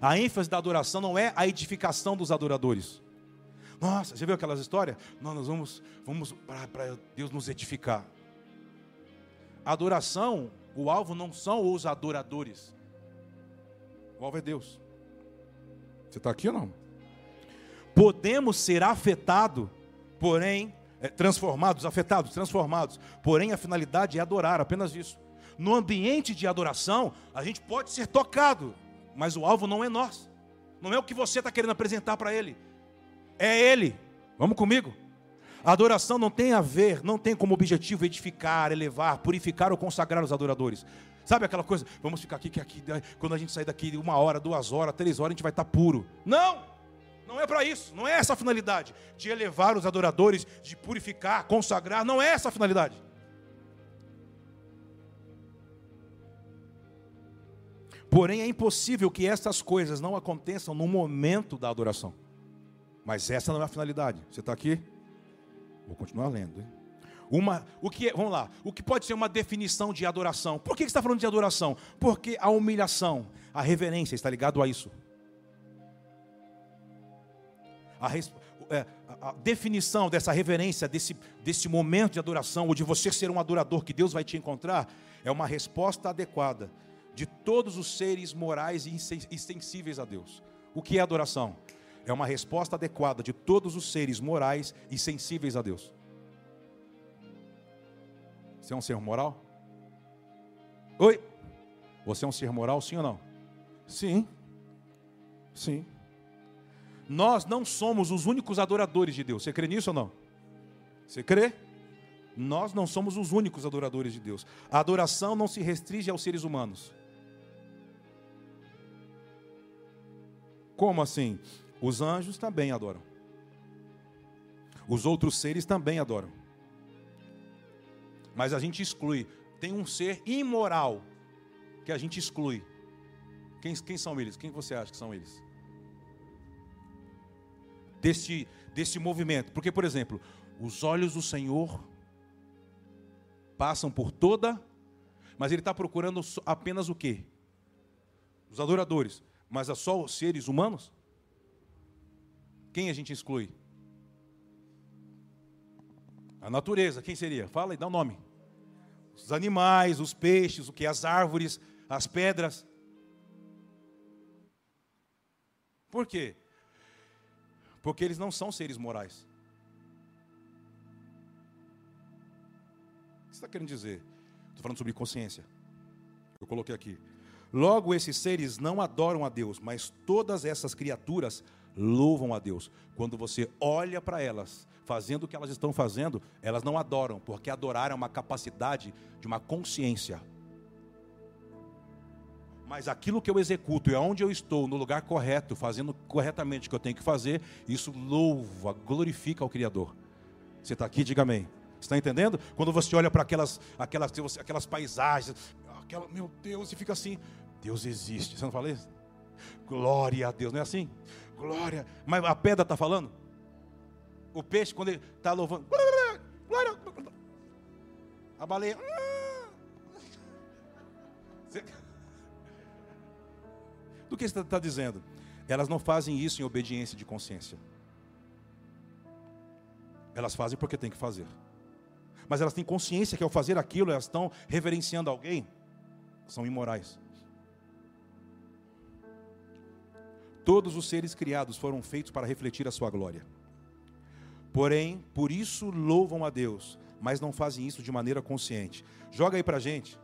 A ênfase da adoração não é a edificação dos adoradores. Nossa, você viu aquelas histórias? Não, nós vamos, vamos para Deus nos edificar. A adoração, o alvo não são os adoradores. O alvo é Deus. Você está aqui ou não? Podemos ser afetados, porém, é, transformados, afetados, transformados. Porém, a finalidade é adorar, apenas isso. No ambiente de adoração, a gente pode ser tocado, mas o alvo não é nós. Não é o que você está querendo apresentar para Ele. É Ele. Vamos comigo? A adoração não tem a ver, não tem como objetivo edificar, elevar, purificar ou consagrar os adoradores. Sabe aquela coisa? Vamos ficar aqui, que aqui, quando a gente sair daqui uma hora, duas horas, três horas, a gente vai estar tá puro. Não! Não é para isso, não é essa a finalidade. De elevar os adoradores, de purificar, consagrar, não é essa a finalidade. Porém, é impossível que essas coisas não aconteçam no momento da adoração. Mas essa não é a finalidade. Você está aqui? Vou continuar lendo. Hein? Uma, o que, é, vamos lá, o que pode ser uma definição de adoração? Por que, está falando de adoração? Porque a humilhação, a reverência está ligado a isso. A, é, a, a, definição dessa reverência, desse, desse momento de adoração, ou de você ser um adorador que Deus vai te encontrar, é uma resposta adequada de todos os seres morais e sensíveis a Deus. O que é adoração? É uma resposta adequada de todos os seres morais e sensíveis a Deus. Você é um ser moral? Oi? Você é um ser moral, sim ou não? Sim. Sim. Nós não somos os únicos adoradores de Deus. Você crê nisso ou não? Você crê? Nós não somos os únicos adoradores de Deus. A adoração não se restringe aos seres humanos. Como assim? Os anjos também adoram. Os outros seres também adoram. Mas a gente exclui. Tem um ser imoral que a gente exclui. Quem, quem são eles? Quem você acha que são eles? Desse, movimento. Porque, por exemplo, os olhos do Senhor passam por toda, mas Ele está procurando apenas o quê? Os adoradores. Mas é só os seres humanos? Quem a gente exclui? A natureza, quem seria? Fala e dá o um nome. Os animais, os peixes, o que? As árvores, as pedras. Por quê? Porque eles não são seres morais. O que você está querendo dizer? Estou falando sobre consciência. Eu coloquei aqui. Logo, esses seres não adoram a Deus, mas todas essas criaturas louvam a Deus. Quando você olha para elas, fazendo o que elas estão fazendo, elas não adoram, porque adorar é uma capacidade de uma consciência mas aquilo que eu executo e onde eu estou, no lugar correto, fazendo corretamente o que eu tenho que fazer, isso louva, glorifica ao Criador. Você está aqui, diga amém. Está entendendo? Quando você olha para aquelas, aquelas, aquelas paisagens, aquela, meu Deus, e fica assim, Deus existe. Você não fala isso? Glória a Deus, não é assim? Glória. Mas a pedra está falando? O peixe, quando ele está louvando, glória, a baleia. Do que você está dizendo? Elas não fazem isso em obediência de consciência. Elas fazem porque tem que fazer. Mas elas têm consciência que ao fazer aquilo, elas estão reverenciando alguém. São imorais. Todos os seres criados foram feitos para refletir a sua glória. Porém, por isso louvam a Deus, mas não fazem isso de maneira consciente. Joga aí para gente.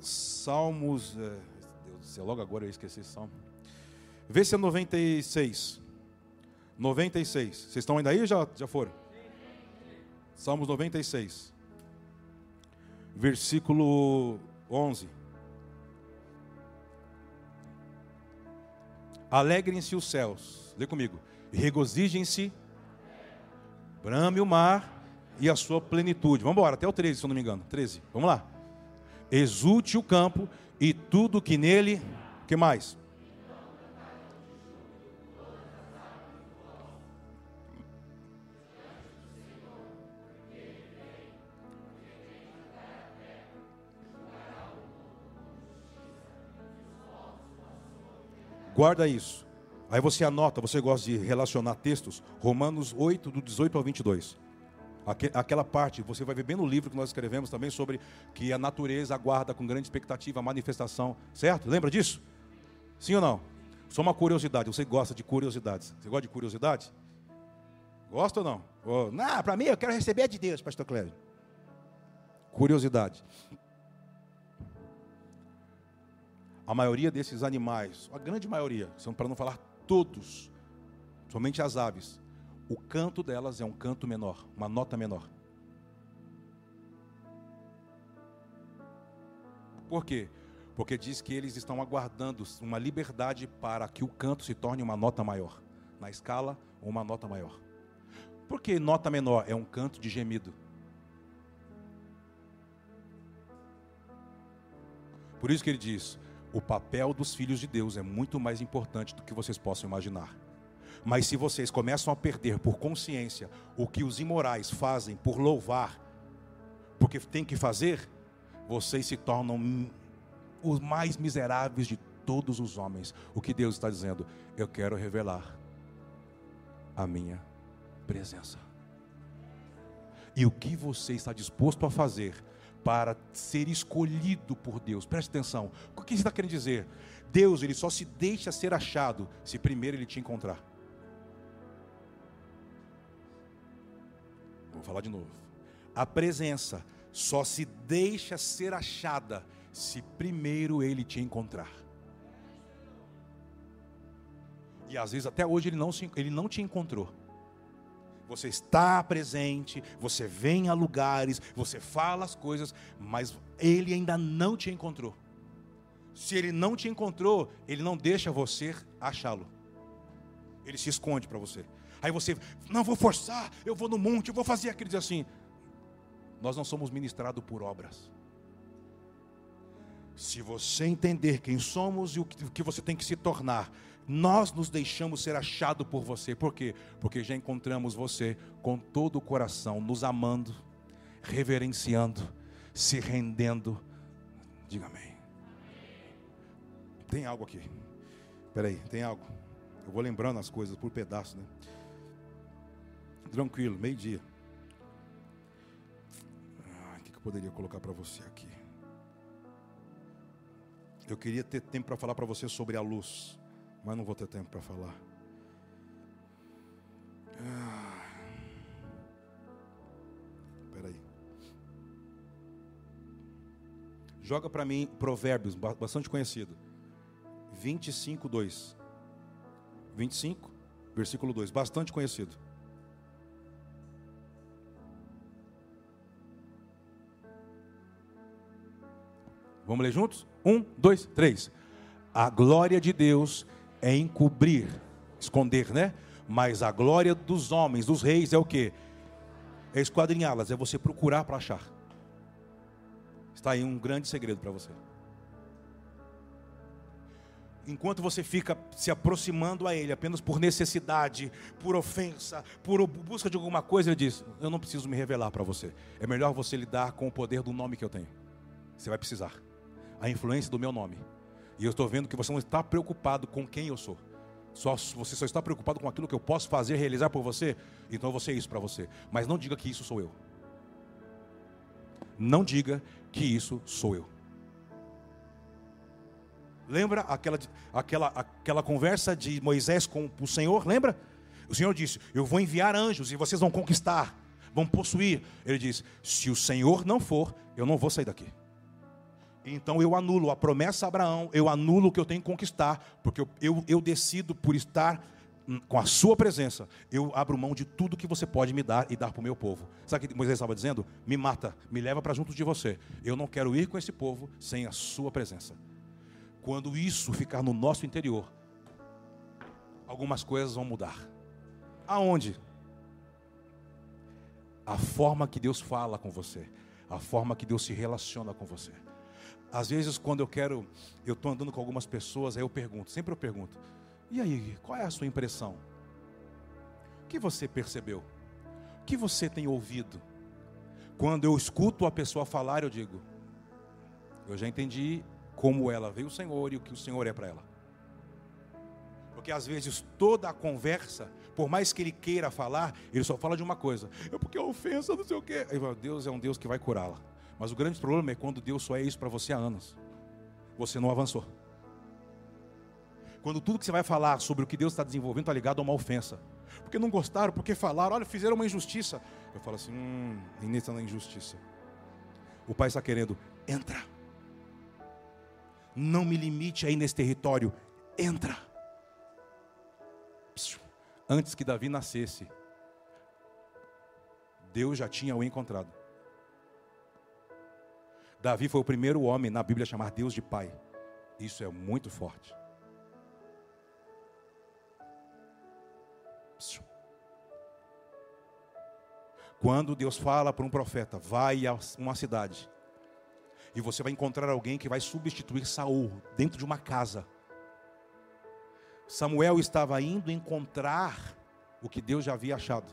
Salmos. É se é logo agora eu esqueci esse salmo. Vê se é 96. 96. Vocês estão ainda aí ou já, já foram? Salmos 96. Versículo 11. Alegrem-se os céus. Lê comigo. Regozijem-se. Brame o mar e a sua plenitude. Vamos embora, até o 13, se eu não me engano. 13. Vamos lá. Exulte o campo e tudo que nele, que mais? Guarda isso. Aí você anota, você gosta de relacionar textos, Romanos 8, do 18 ao 22. Aquela parte, você vai ver bem no livro que nós escrevemos também sobre que a natureza aguarda com grande expectativa a manifestação, certo? Lembra disso? Sim ou não? Só uma curiosidade, você gosta de curiosidades. Você gosta de curiosidade? Gosta ou não? Oh, não, para mim eu quero receber de Deus, pastor Cléber. Curiosidade. A maioria desses animais, a grande maioria, são para não falar todos, somente as aves, o canto delas é um canto menor, uma nota menor. Por quê? Porque diz que eles estão aguardando uma liberdade para que o canto se torne uma nota maior, na escala, uma nota maior. Por que nota menor? É um canto de gemido. Por isso que ele diz: o papel dos filhos de Deus é muito mais importante do que vocês possam imaginar. Mas se vocês começam a perder por consciência o que os imorais fazem por louvar, porque tem que fazer, vocês se tornam os mais miseráveis de todos os homens. O que Deus está dizendo? Eu quero revelar a minha presença. E o que você está disposto a fazer para ser escolhido por Deus. Preste atenção. O que está querendo dizer? Deus, ele só se deixa ser achado se primeiro ele te encontrar. Vou falar de novo. A presença só se deixa ser achada se primeiro ele te encontrar. E às vezes até hoje ele não, se, ele não te encontrou. Você está presente, você vem a lugares, você fala as coisas, mas ele ainda não te encontrou. Se ele não te encontrou, ele não deixa você achá-lo. Ele se esconde para você. Aí você, não vou forçar, eu vou no monte, eu vou fazer aquilo. Diz assim: Nós não somos ministrados por obras. Se você entender quem somos e o que você tem que se tornar, nós nos deixamos ser achado por você. Por quê? Porque já encontramos você com todo o coração, nos amando, reverenciando, se rendendo. Diga amém. Tem algo aqui. Espera aí, tem algo. Eu vou lembrando as coisas por pedaço, né? Tranquilo, meio-dia. Ah, o que eu poderia colocar para você aqui? Eu queria ter tempo para falar para você sobre a luz mas não vou ter tempo para falar. Ah. Peraí. Joga para mim Provérbios, bastante conhecido. 25, 2. 25, versículo 2. Bastante conhecido. Vamos ler juntos? Um, dois, três. A glória de Deus é encobrir, esconder, né? Mas a glória dos homens, dos reis, é o que? É esquadrinhá-las, é você procurar para achar. Está aí um grande segredo para você. Enquanto você fica se aproximando a Ele apenas por necessidade, por ofensa, por busca de alguma coisa, Ele diz: Eu não preciso me revelar para você. É melhor você lidar com o poder do nome que eu tenho. Você vai precisar. A influência do meu nome. E eu estou vendo que você não está preocupado com quem eu sou. Só, você só está preocupado com aquilo que eu posso fazer, realizar por você. Então eu vou ser isso para você. Mas não diga que isso sou eu. Não diga que isso sou eu. Lembra aquela, aquela, aquela conversa de Moisés com o Senhor? Lembra? O Senhor disse: Eu vou enviar anjos e vocês vão conquistar, vão possuir. Ele disse: Se o Senhor não for, eu não vou sair daqui. Então eu anulo a promessa a Abraão, eu anulo o que eu tenho que conquistar, porque eu, eu, eu decido por estar com a sua presença, eu abro mão de tudo que você pode me dar e dar para o meu povo. Sabe o que Moisés estava dizendo? Me mata, me leva para junto de você. Eu não quero ir com esse povo sem a sua presença. Quando isso ficar no nosso interior, algumas coisas vão mudar. Aonde? A forma que Deus fala com você, a forma que Deus se relaciona com você. Às vezes, quando eu quero, eu estou andando com algumas pessoas, aí eu pergunto, sempre eu pergunto: e aí, qual é a sua impressão? O que você percebeu? O que você tem ouvido? Quando eu escuto a pessoa falar, eu digo: eu já entendi como ela veio o Senhor e o que o Senhor é para ela. Porque às vezes toda a conversa, por mais que ele queira falar, ele só fala de uma coisa: é porque a ofensa, não sei o quê. Aí, Deus é um Deus que vai curá-la. Mas o grande problema é quando Deus só é isso para você há anos. Você não avançou. Quando tudo que você vai falar sobre o que Deus está desenvolvendo está ligado a uma ofensa. Porque não gostaram, porque falaram, olha, fizeram uma injustiça. Eu falo assim, hum, está na injustiça. O Pai está querendo, entra. Não me limite aí nesse território, entra. Antes que Davi nascesse, Deus já tinha o encontrado. Davi foi o primeiro homem na Bíblia a chamar Deus de Pai. Isso é muito forte. Quando Deus fala para um profeta, vai a uma cidade, e você vai encontrar alguém que vai substituir Saul dentro de uma casa. Samuel estava indo encontrar o que Deus já havia achado.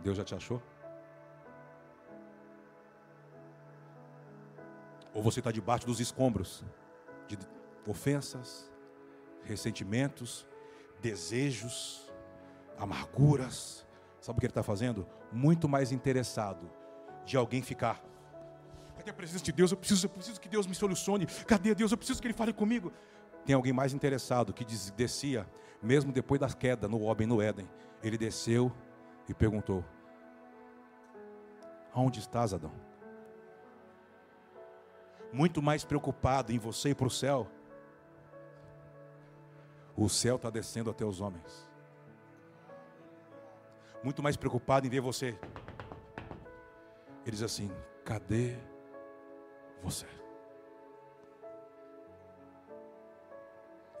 Deus já te achou? Ou você está debaixo dos escombros de ofensas, ressentimentos, desejos, amarguras, Sabe o que ele está fazendo? Muito mais interessado de alguém ficar. Cadê a presença de Deus? Eu preciso, eu preciso que Deus me solucione. Cadê Deus? Eu preciso que Ele fale comigo. Tem alguém mais interessado que descia, mesmo depois da queda no homem no Éden. Ele desceu e perguntou: Aonde estás, Adão? Muito mais preocupado em você e para o céu. O céu está descendo até os homens. Muito mais preocupado em ver você. Ele diz assim: Cadê você?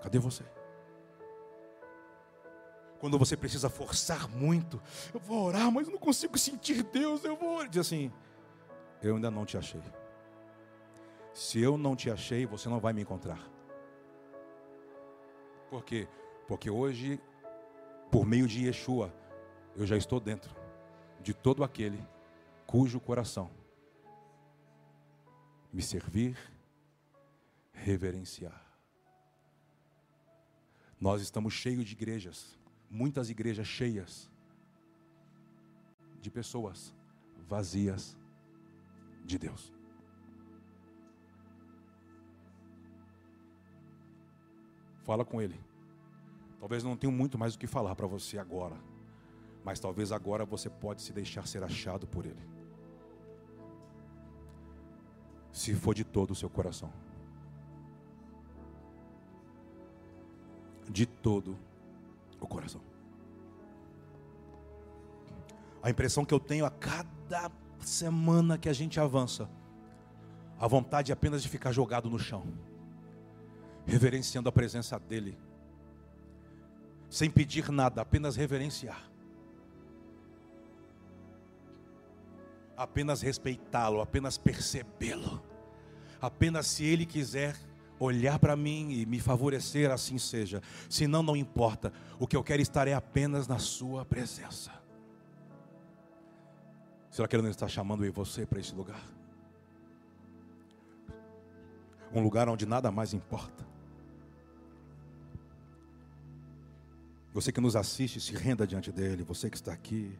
Cadê você? Quando você precisa forçar muito, eu vou orar, mas eu não consigo sentir Deus, eu vou. Diz assim: Eu ainda não te achei. Se eu não te achei, você não vai me encontrar. Por quê? Porque hoje, por meio de Yeshua, eu já estou dentro de todo aquele cujo coração me servir, reverenciar. Nós estamos cheios de igrejas, muitas igrejas cheias de pessoas vazias de Deus. Fala com Ele. Talvez não tenha muito mais o que falar para você agora, mas talvez agora você pode se deixar ser achado por Ele. Se for de todo o seu coração. De todo o coração. A impressão que eu tenho a cada semana que a gente avança, a vontade é apenas de ficar jogado no chão reverenciando a presença dEle, sem pedir nada, apenas reverenciar, apenas respeitá-lo, apenas percebê-lo, apenas se Ele quiser olhar para mim e me favorecer, assim seja, senão não importa, o que eu quero estar é apenas na Sua presença. Será que Ele não está chamando eu e você para esse lugar? Um lugar onde nada mais importa. Você que nos assiste, se renda diante dele. Você que está aqui.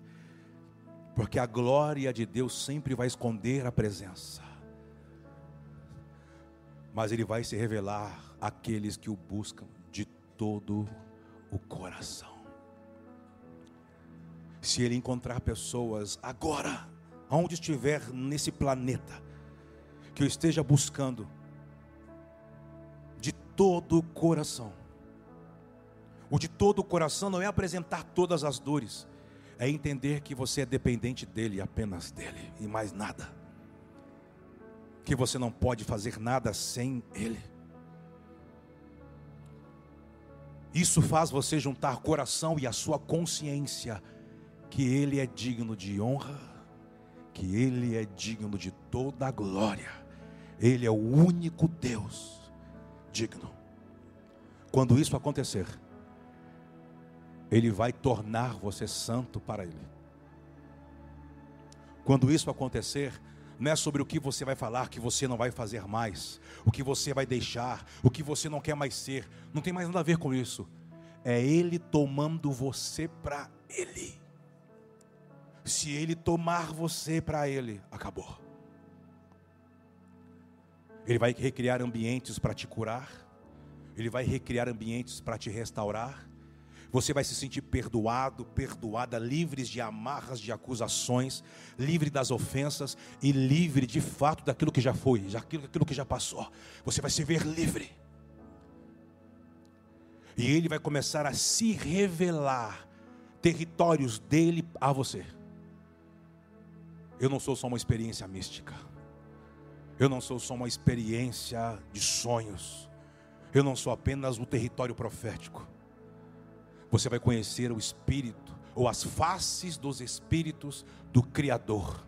Porque a glória de Deus sempre vai esconder a presença. Mas ele vai se revelar àqueles que o buscam de todo o coração. Se ele encontrar pessoas agora, onde estiver nesse planeta, que eu esteja buscando de todo o coração, o de todo o coração não é apresentar todas as dores, é entender que você é dependente dele, apenas dele e mais nada. Que você não pode fazer nada sem ele. Isso faz você juntar coração e a sua consciência que ele é digno de honra, que ele é digno de toda a glória. Ele é o único Deus digno. Quando isso acontecer, ele vai tornar você santo para Ele. Quando isso acontecer, não é sobre o que você vai falar que você não vai fazer mais, o que você vai deixar, o que você não quer mais ser, não tem mais nada a ver com isso. É Ele tomando você para Ele. Se Ele tomar você para Ele, acabou. Ele vai recriar ambientes para te curar, Ele vai recriar ambientes para te restaurar, você vai se sentir perdoado, perdoada, livres de amarras, de acusações, livre das ofensas e livre de fato daquilo que já foi, daquilo, daquilo que já passou. Você vai se ver livre. E ele vai começar a se revelar territórios dele a você. Eu não sou só uma experiência mística. Eu não sou só uma experiência de sonhos. Eu não sou apenas o território profético você vai conhecer o Espírito, ou as faces dos Espíritos do Criador.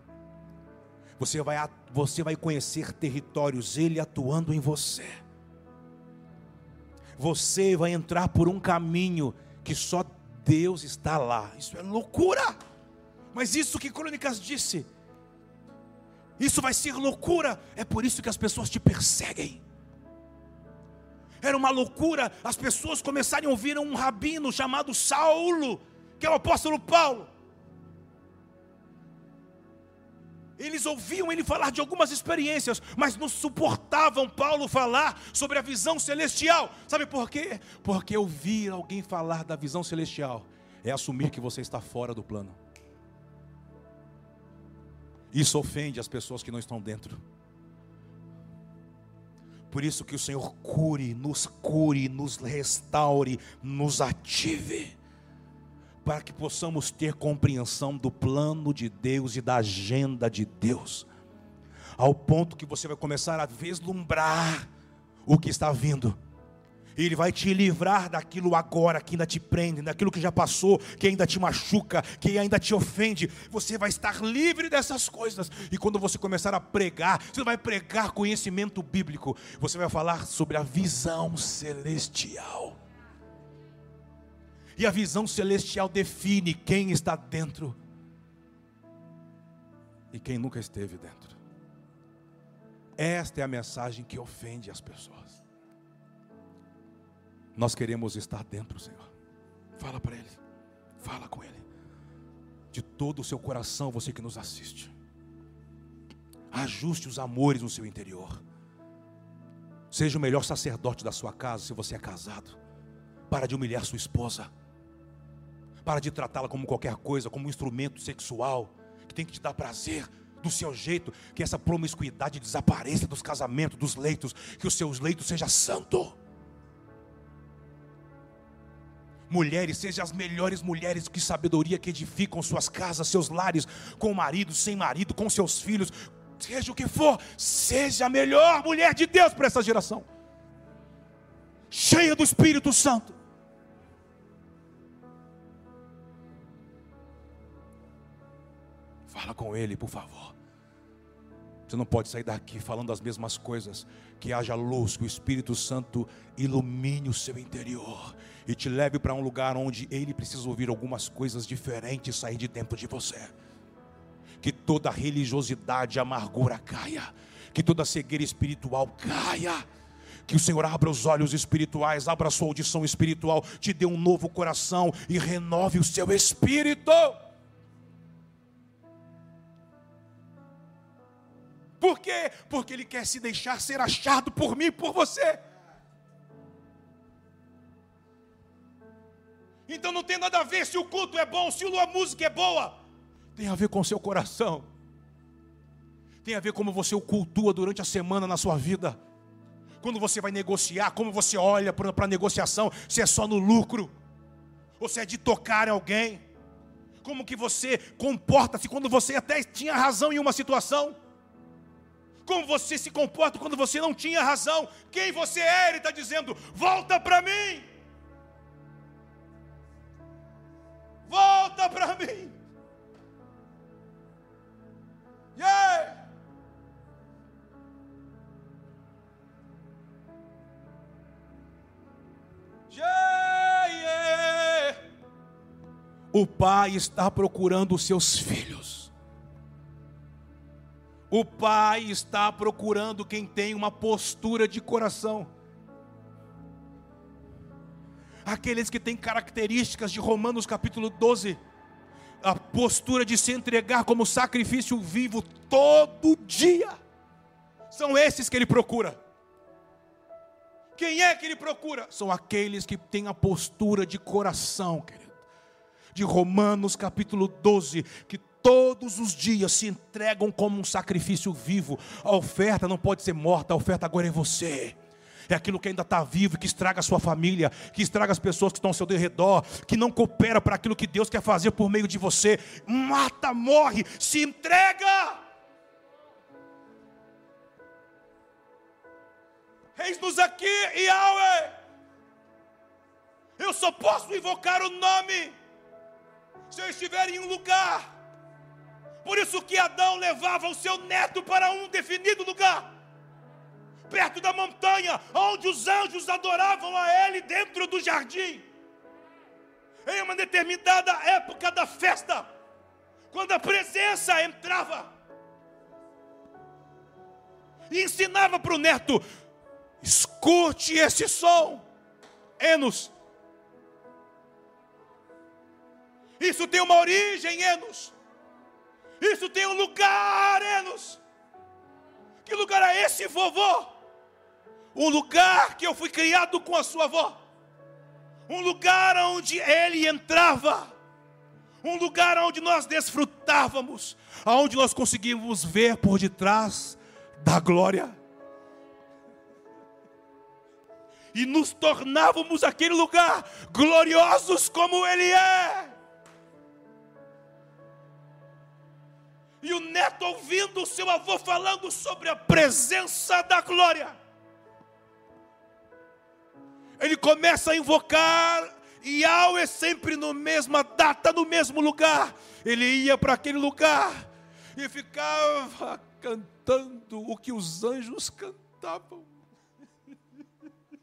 Você vai, você vai conhecer territórios, Ele atuando em você. Você vai entrar por um caminho que só Deus está lá. Isso é loucura. Mas isso que Crônicas disse, isso vai ser loucura. É por isso que as pessoas te perseguem era uma loucura as pessoas começarem a ouvir um rabino chamado Saulo, que é o apóstolo Paulo. Eles ouviam ele falar de algumas experiências, mas não suportavam Paulo falar sobre a visão celestial. Sabe por quê? Porque ouvir alguém falar da visão celestial é assumir que você está fora do plano. Isso ofende as pessoas que não estão dentro. Por isso que o Senhor cure, nos cure, nos restaure, nos ative, para que possamos ter compreensão do plano de Deus e da agenda de Deus, ao ponto que você vai começar a vislumbrar o que está vindo ele vai te livrar daquilo agora que ainda te prende, daquilo que já passou, que ainda te machuca, que ainda te ofende. Você vai estar livre dessas coisas. E quando você começar a pregar, você vai pregar conhecimento bíblico. Você vai falar sobre a visão celestial. E a visão celestial define quem está dentro e quem nunca esteve dentro. Esta é a mensagem que ofende as pessoas. Nós queremos estar dentro, Senhor. Fala para Ele, fala com Ele, de todo o seu coração, você que nos assiste. Ajuste os amores no seu interior. Seja o melhor sacerdote da sua casa, se você é casado. Para de humilhar sua esposa. Para de tratá-la como qualquer coisa, como um instrumento sexual que tem que te dar prazer do seu jeito, que essa promiscuidade desapareça dos casamentos, dos leitos, que os seus leitos seja santo. Mulheres, sejam as melhores mulheres que sabedoria que edificam suas casas, seus lares, com marido, sem marido, com seus filhos, seja o que for, seja a melhor mulher de Deus para essa geração, cheia do Espírito Santo. Fala com ele, por favor. Você não pode sair daqui falando as mesmas coisas. Que haja luz, que o Espírito Santo ilumine o seu interior e te leve para um lugar onde ele precisa ouvir algumas coisas diferentes sair de dentro de você. Que toda religiosidade, amargura caia, que toda cegueira espiritual caia. Que o Senhor abra os olhos espirituais, abra a sua audição espiritual, te dê um novo coração e renove o seu espírito. Por quê? Porque Ele quer se deixar ser achado por mim e por você. Então não tem nada a ver se o culto é bom, se a música é boa. Tem a ver com o seu coração. Tem a ver como você o cultua durante a semana na sua vida. Quando você vai negociar, como você olha para a negociação, se é só no lucro, ou se é de tocar alguém. Como que você comporta-se quando você até tinha razão em uma situação. Como você se comporta quando você não tinha razão? Quem você é? Ele está dizendo: volta para mim. Volta para mim. Yeah. Yeah, yeah. O pai está procurando os seus filhos. O Pai está procurando quem tem uma postura de coração. Aqueles que têm características de Romanos capítulo 12, a postura de se entregar como sacrifício vivo todo dia. São esses que ele procura. Quem é que ele procura? São aqueles que têm a postura de coração, querido. De Romanos capítulo 12, que todos os dias se entregam como um sacrifício vivo. A oferta não pode ser morta, a oferta agora é você. É aquilo que ainda está vivo, que estraga a sua família, que estraga as pessoas que estão ao seu redor, que não coopera para aquilo que Deus quer fazer por meio de você. Mata, morre, se entrega. Eis-nos aqui, Yahweh. Eu só posso invocar o nome se eu estiver em um lugar por isso que Adão levava o seu neto para um definido lugar, perto da montanha, onde os anjos adoravam a ele dentro do jardim. Em uma determinada época da festa, quando a presença entrava, e ensinava para o neto: escute esse som, Enos. Isso tem uma origem, Enos. Isso tem um lugar, Enos. Que lugar é esse, vovô? Um lugar que eu fui criado com a sua avó. Um lugar onde ele entrava. Um lugar onde nós desfrutávamos. Onde nós conseguimos ver por detrás da glória. E nos tornávamos aquele lugar gloriosos como ele é. E o neto ouvindo o seu avô falando sobre a presença da glória. Ele começa a invocar Yahweh sempre na mesma data, no mesmo lugar. Ele ia para aquele lugar e ficava cantando o que os anjos cantavam.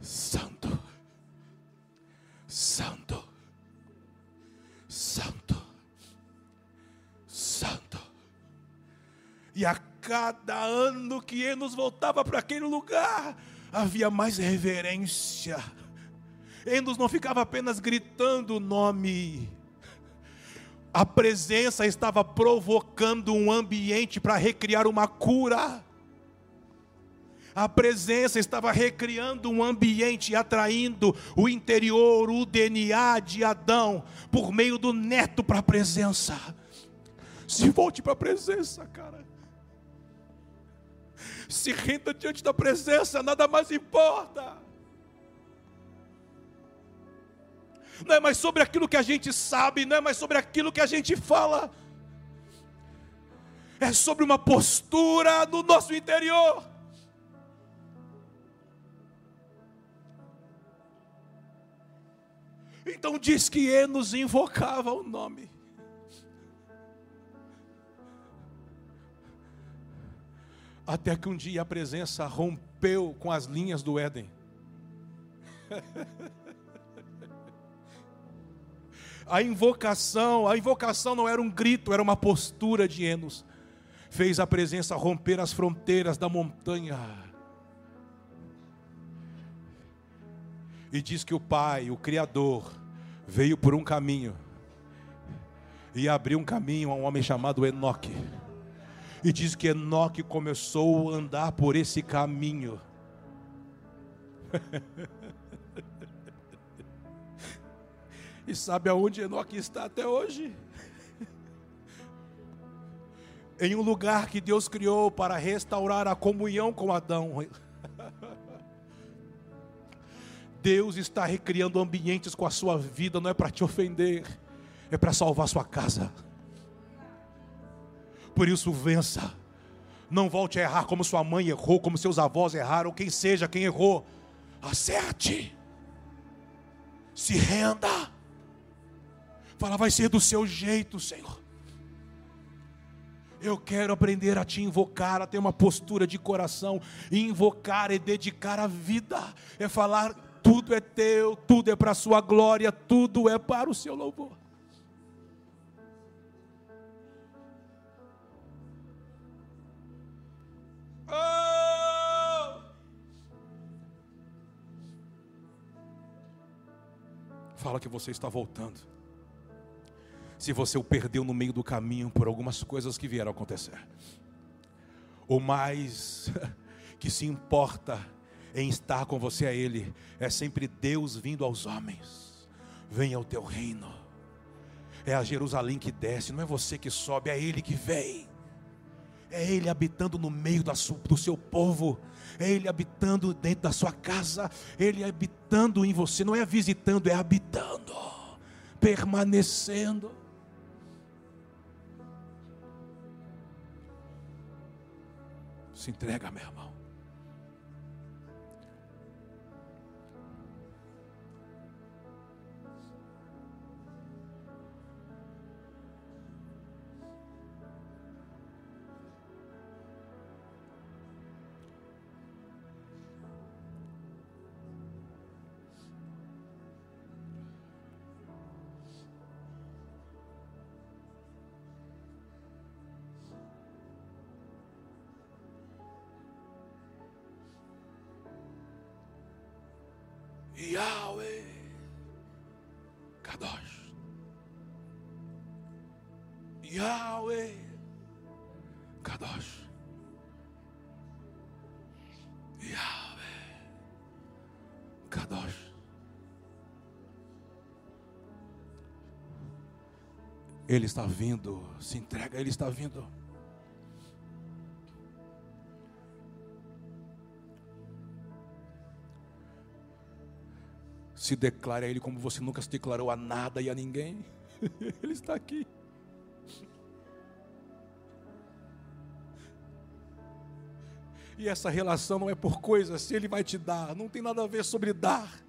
Santo, Santo, Santo, Santo. E a cada ano que Enos voltava para aquele lugar, havia mais reverência. Enos não ficava apenas gritando o nome, a presença estava provocando um ambiente para recriar uma cura. A presença estava recriando um ambiente, atraindo o interior, o DNA de Adão, por meio do neto para a presença. Se volte para a presença, cara. Se renda diante da presença, nada mais importa. Não é mais sobre aquilo que a gente sabe, não é mais sobre aquilo que a gente fala. É sobre uma postura no nosso interior. Então diz que Enos invocava o nome. Até que um dia a presença rompeu com as linhas do Éden. a invocação, a invocação não era um grito, era uma postura de Enos. Fez a presença romper as fronteiras da montanha. E diz que o Pai, o Criador, veio por um caminho e abriu um caminho a um homem chamado Enoque. E diz que Enoque começou a andar por esse caminho. e sabe aonde Enoque está até hoje? em um lugar que Deus criou para restaurar a comunhão com Adão. Deus está recriando ambientes com a sua vida, não é para te ofender, é para salvar sua casa. Por isso, vença. Não volte a errar como sua mãe errou, como seus avós erraram, quem seja quem errou. Acerte. Se renda. Fala, vai ser do seu jeito, Senhor. Eu quero aprender a te invocar, a ter uma postura de coração. Invocar é dedicar a vida, é falar tudo é teu, tudo é para a sua glória, tudo é para o seu louvor. Oh! Fala que você está voltando. Se você o perdeu no meio do caminho por algumas coisas que vieram acontecer. O mais que se importa em estar com você a Ele. É sempre Deus vindo aos homens. Venha o teu reino. É a Jerusalém que desce, não é você que sobe, é Ele que vem. É Ele habitando no meio do seu povo. É Ele habitando dentro da sua casa. Ele habitando em você. Não é visitando, é habitando. Permanecendo. Se entrega, meu irmão. Yahweh. Kadosh. Yahweh. Kadosh. Ele está vindo. Se entrega, Ele está vindo. Se declare a Ele como você nunca se declarou a nada e a ninguém. Ele está aqui. E essa relação não é por coisas, se Ele vai te dar, não tem nada a ver sobre dar,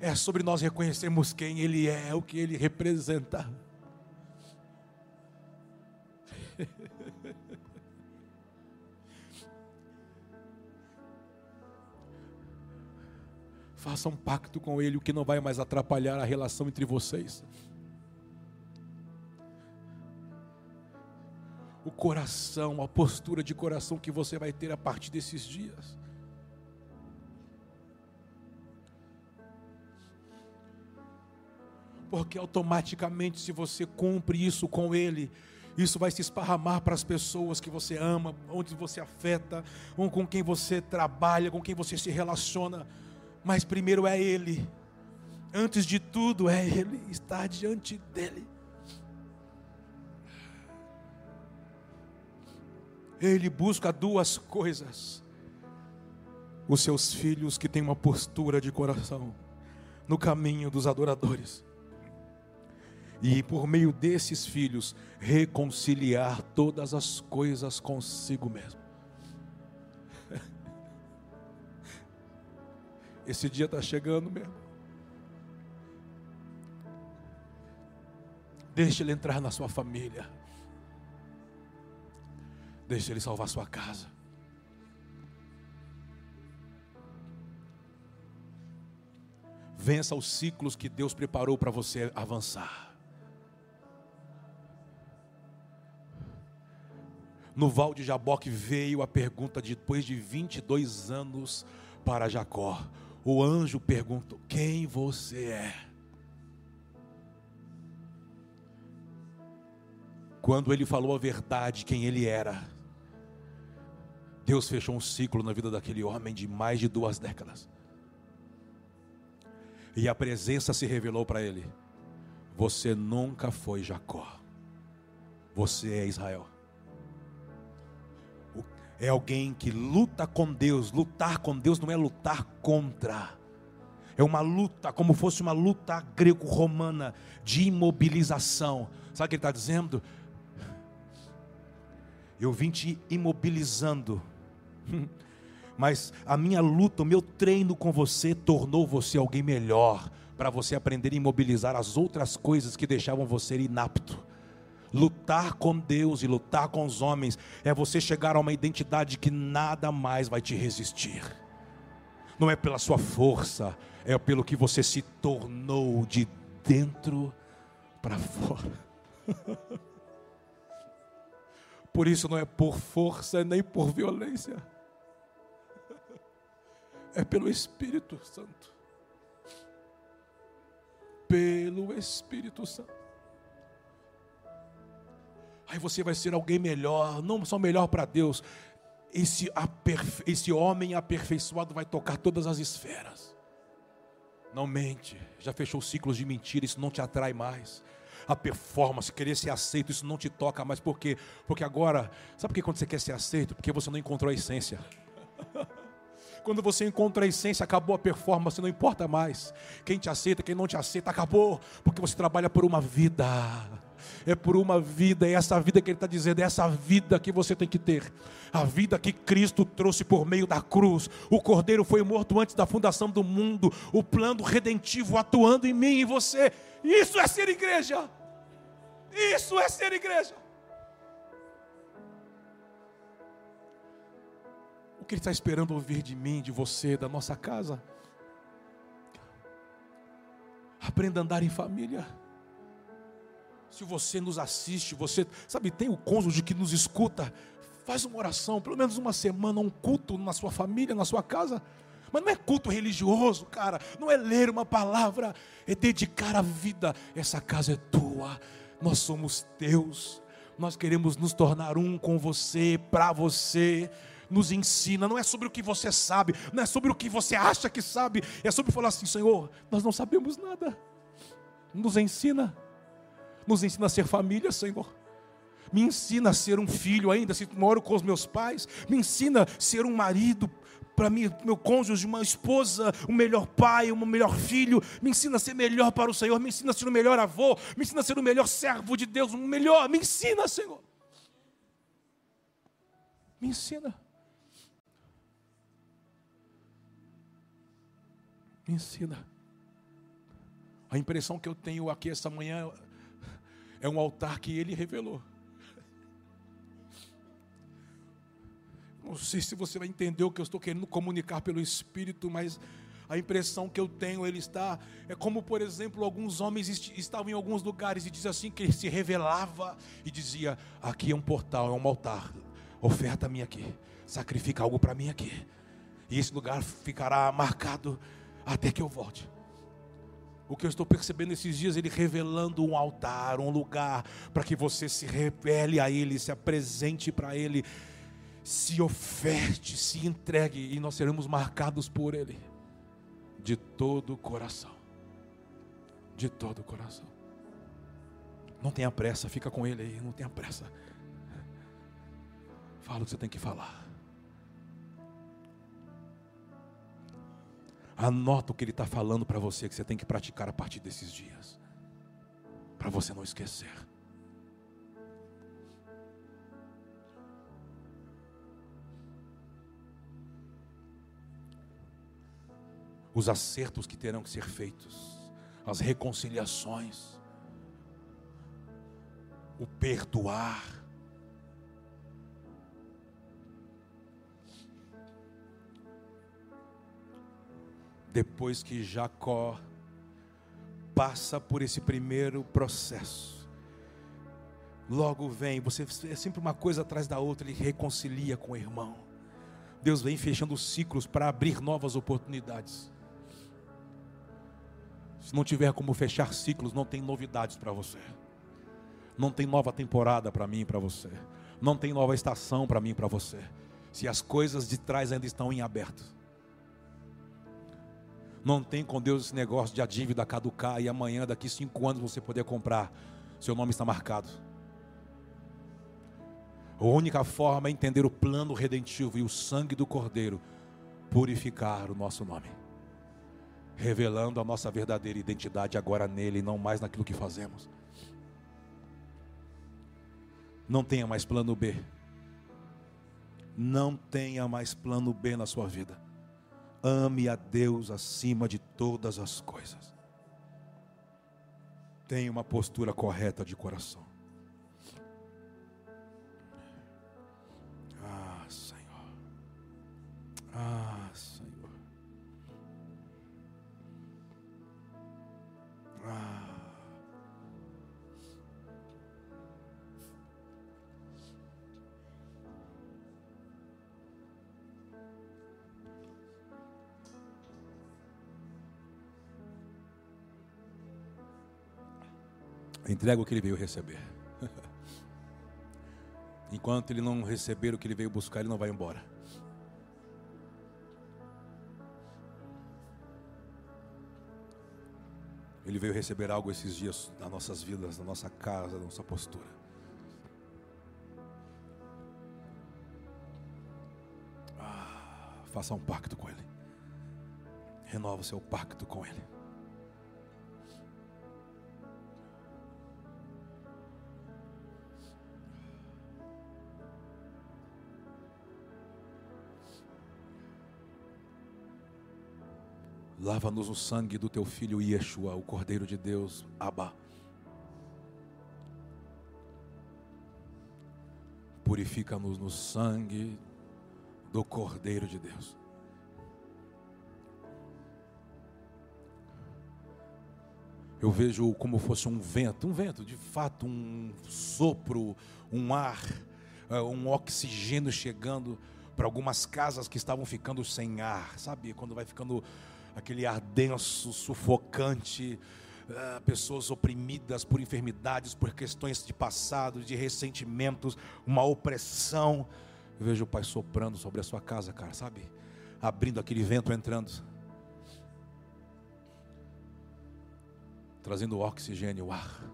é sobre nós reconhecermos quem Ele é, o que Ele representa. Faça um pacto com Ele, o que não vai mais atrapalhar a relação entre vocês. O coração, a postura de coração que você vai ter a partir desses dias. Porque automaticamente, se você cumpre isso com Ele, isso vai se esparramar para as pessoas que você ama, onde você afeta, com quem você trabalha, com quem você se relaciona mas primeiro é Ele. Antes de tudo é Ele, estar diante dEle. Ele busca duas coisas: os seus filhos que têm uma postura de coração no caminho dos adoradores, e por meio desses filhos reconciliar todas as coisas consigo mesmo. Esse dia está chegando mesmo. Deixe ele entrar na sua família. Deixe ele salvar sua casa. Vença os ciclos que Deus preparou para você avançar. No Val de Jaboque veio a pergunta depois de 22 anos para Jacó: o anjo perguntou: Quem você é? Quando ele falou a verdade, quem ele era, Deus fechou um ciclo na vida daquele homem de mais de duas décadas. E a presença se revelou para ele: Você nunca foi Jacó, você é Israel é alguém que luta com Deus. Lutar com Deus não é lutar contra. É uma luta, como fosse uma luta greco-romana de imobilização. Sabe o que ele está dizendo? Eu vim te imobilizando. Mas a minha luta, o meu treino com você tornou você alguém melhor. Para você aprender a imobilizar as outras coisas que deixavam você inapto. Lutar com Deus e lutar com os homens é você chegar a uma identidade que nada mais vai te resistir. Não é pela sua força, é pelo que você se tornou de dentro para fora. Por isso não é por força nem por violência. É pelo Espírito Santo. Pelo Espírito Santo. Aí você vai ser alguém melhor, não só melhor para Deus. Esse, esse homem aperfeiçoado vai tocar todas as esferas. Não mente, já fechou ciclos de mentira, isso não te atrai mais. A performance, querer ser aceito, isso não te toca mais. Por quê? Porque agora, sabe por que quando você quer ser aceito? Porque você não encontrou a essência. Quando você encontra a essência, acabou a performance, não importa mais. Quem te aceita, quem não te aceita, acabou. Porque você trabalha por uma vida é por uma vida, é essa vida que ele está dizendo, é essa vida que você tem que ter, a vida que Cristo trouxe por meio da cruz. O Cordeiro foi morto antes da fundação do mundo, o plano redentivo atuando em mim e você. Isso é ser igreja. Isso é ser igreja. Que ele está esperando ouvir de mim, de você, da nossa casa? Aprenda a andar em família. Se você nos assiste, você, sabe, tem o cônjuge que nos escuta, faz uma oração, pelo menos uma semana, um culto na sua família, na sua casa. Mas não é culto religioso, cara. Não é ler uma palavra, é dedicar a vida. Essa casa é tua, nós somos teus. Nós queremos nos tornar um com você, para você. Nos ensina, não é sobre o que você sabe, não é sobre o que você acha que sabe, é sobre falar assim: Senhor, nós não sabemos nada. Nos ensina, nos ensina a ser família, Senhor. Me ensina a ser um filho ainda, se moro com os meus pais. Me ensina a ser um marido para mim, meu cônjuge, uma esposa, um melhor pai, um melhor filho. Me ensina a ser melhor para o Senhor. Me ensina a ser o melhor avô. Me ensina a ser o melhor servo de Deus. Um melhor. Me ensina, Senhor. Me ensina. Me ensina. A impressão que eu tenho aqui essa manhã é um altar que ele revelou. Não sei se você vai entender o que eu estou querendo comunicar pelo Espírito, mas a impressão que eu tenho, ele está. É como, por exemplo, alguns homens estavam em alguns lugares e diz assim que ele se revelava e dizia: aqui é um portal, é um altar, oferta-me aqui, sacrifica algo para mim aqui. E esse lugar ficará marcado até que eu volte. O que eu estou percebendo esses dias, ele revelando um altar, um lugar, para que você se revele a ele, se apresente para ele se oferte, se entregue e nós seremos marcados por Ele de todo o coração. De todo o coração. Não tenha pressa, fica com Ele aí, não tenha pressa. Fala o que você tem que falar. Anota o que Ele está falando para você que você tem que praticar a partir desses dias, para você não esquecer. os acertos que terão que ser feitos, as reconciliações, o perdoar. Depois que Jacó passa por esse primeiro processo, logo vem, você é sempre uma coisa atrás da outra, ele reconcilia com o irmão. Deus vem fechando ciclos para abrir novas oportunidades. Se não tiver como fechar ciclos, não tem novidades para você. Não tem nova temporada para mim e para você. Não tem nova estação para mim e para você. Se as coisas de trás ainda estão em aberto. Não tem com Deus esse negócio de a dívida caducar e amanhã, daqui cinco anos, você poder comprar. Seu nome está marcado. A única forma é entender o plano redentivo e o sangue do Cordeiro purificar o nosso nome revelando a nossa verdadeira identidade agora nele, não mais naquilo que fazemos. Não tenha mais plano B. Não tenha mais plano B na sua vida. Ame a Deus acima de todas as coisas. Tenha uma postura correta de coração. Ah, Senhor. Ah, Senhor. Entrega o que ele veio receber. Enquanto ele não receber o que ele veio buscar, ele não vai embora. Ele veio receber algo esses dias nas nossas vidas, na nossa casa, na nossa postura. Ah, faça um pacto com Ele. Renova o seu pacto com Ele. Lava-nos o sangue do teu filho Yeshua, o Cordeiro de Deus, Abba. Purifica-nos no sangue do Cordeiro de Deus. Eu vejo como fosse um vento, um vento, de fato, um sopro, um ar, eh, um oxigênio chegando para algumas casas que estavam ficando sem ar, sabe? Quando vai ficando aquele ar denso, sufocante, uh, pessoas oprimidas por enfermidades, por questões de passado, de ressentimentos, uma opressão. Eu vejo o Pai soprando sobre a sua casa, cara, sabe? Abrindo aquele vento entrando. Trazendo oxigênio, o ar.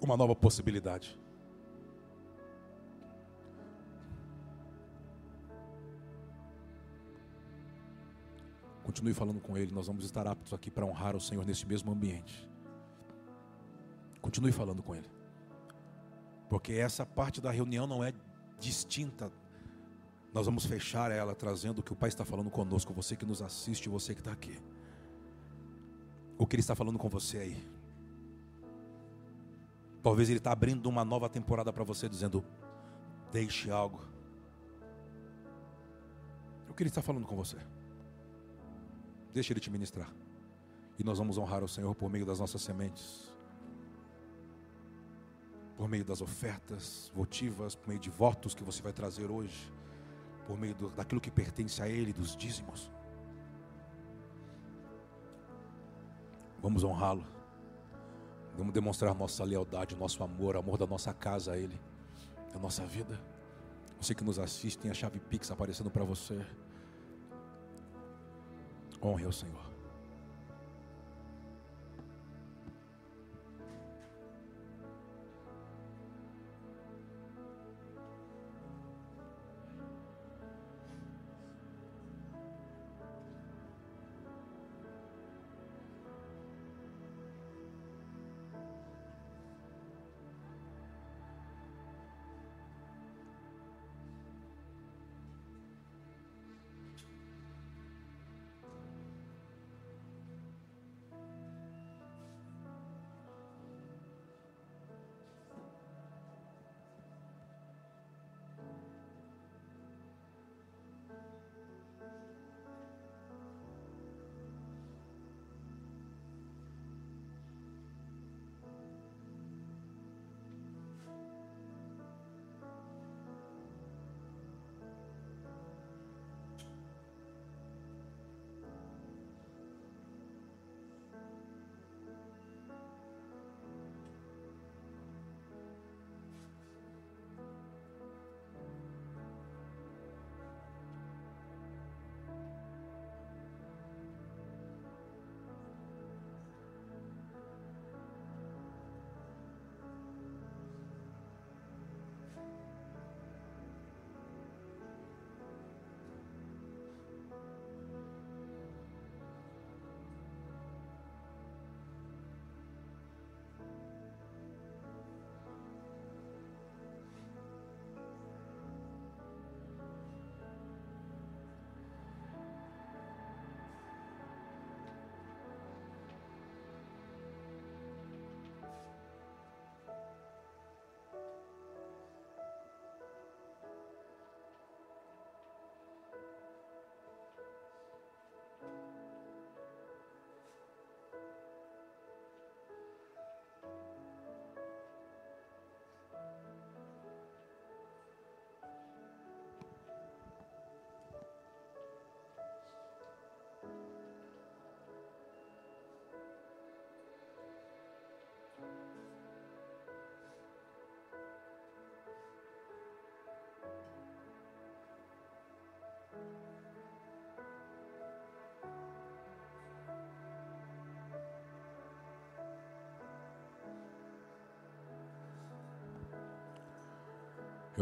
Uma nova possibilidade. Continue falando com Ele, nós vamos estar aptos aqui para honrar o Senhor nesse mesmo ambiente. Continue falando com Ele, porque essa parte da reunião não é distinta. Nós vamos fechar ela trazendo o que o Pai está falando conosco, você que nos assiste, você que está aqui. O que Ele está falando com você aí. Talvez Ele está abrindo uma nova temporada para você, dizendo: deixe algo. O que Ele está falando com você? Deixa Ele te ministrar. E nós vamos honrar o Senhor por meio das nossas sementes, por meio das ofertas votivas, por meio de votos que você vai trazer hoje, por meio do, daquilo que pertence a Ele, dos dízimos. Vamos honrá-lo. Vamos demonstrar nossa lealdade, nosso amor, amor da nossa casa a Ele, da nossa vida. Você que nos assiste, tem a chave Pix aparecendo para você. Honre ao Senhor.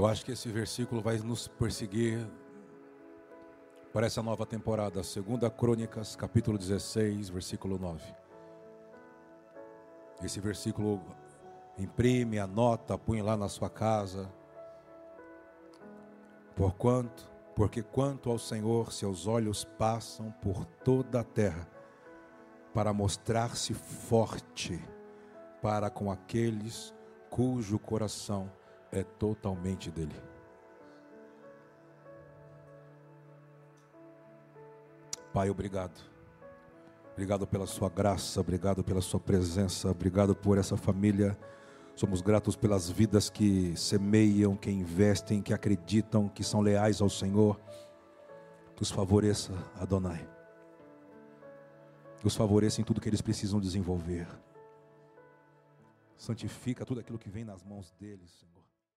Eu acho que esse versículo vai nos perseguir para essa nova temporada. 2 Crônicas, capítulo 16, versículo 9. Esse versículo imprime, anota, põe lá na sua casa. Por quanto, porque quanto ao Senhor, seus olhos passam por toda a terra para mostrar-se forte para com aqueles cujo coração é totalmente dele. Pai, obrigado. Obrigado pela sua graça, obrigado pela sua presença, obrigado por essa família Somos gratos pelas vidas que semeiam, que investem, que acreditam, que são leais ao Senhor. Que os favoreça, Adonai. Que os favoreça em tudo que eles precisam desenvolver. Santifica tudo aquilo que vem nas mãos deles, Senhor.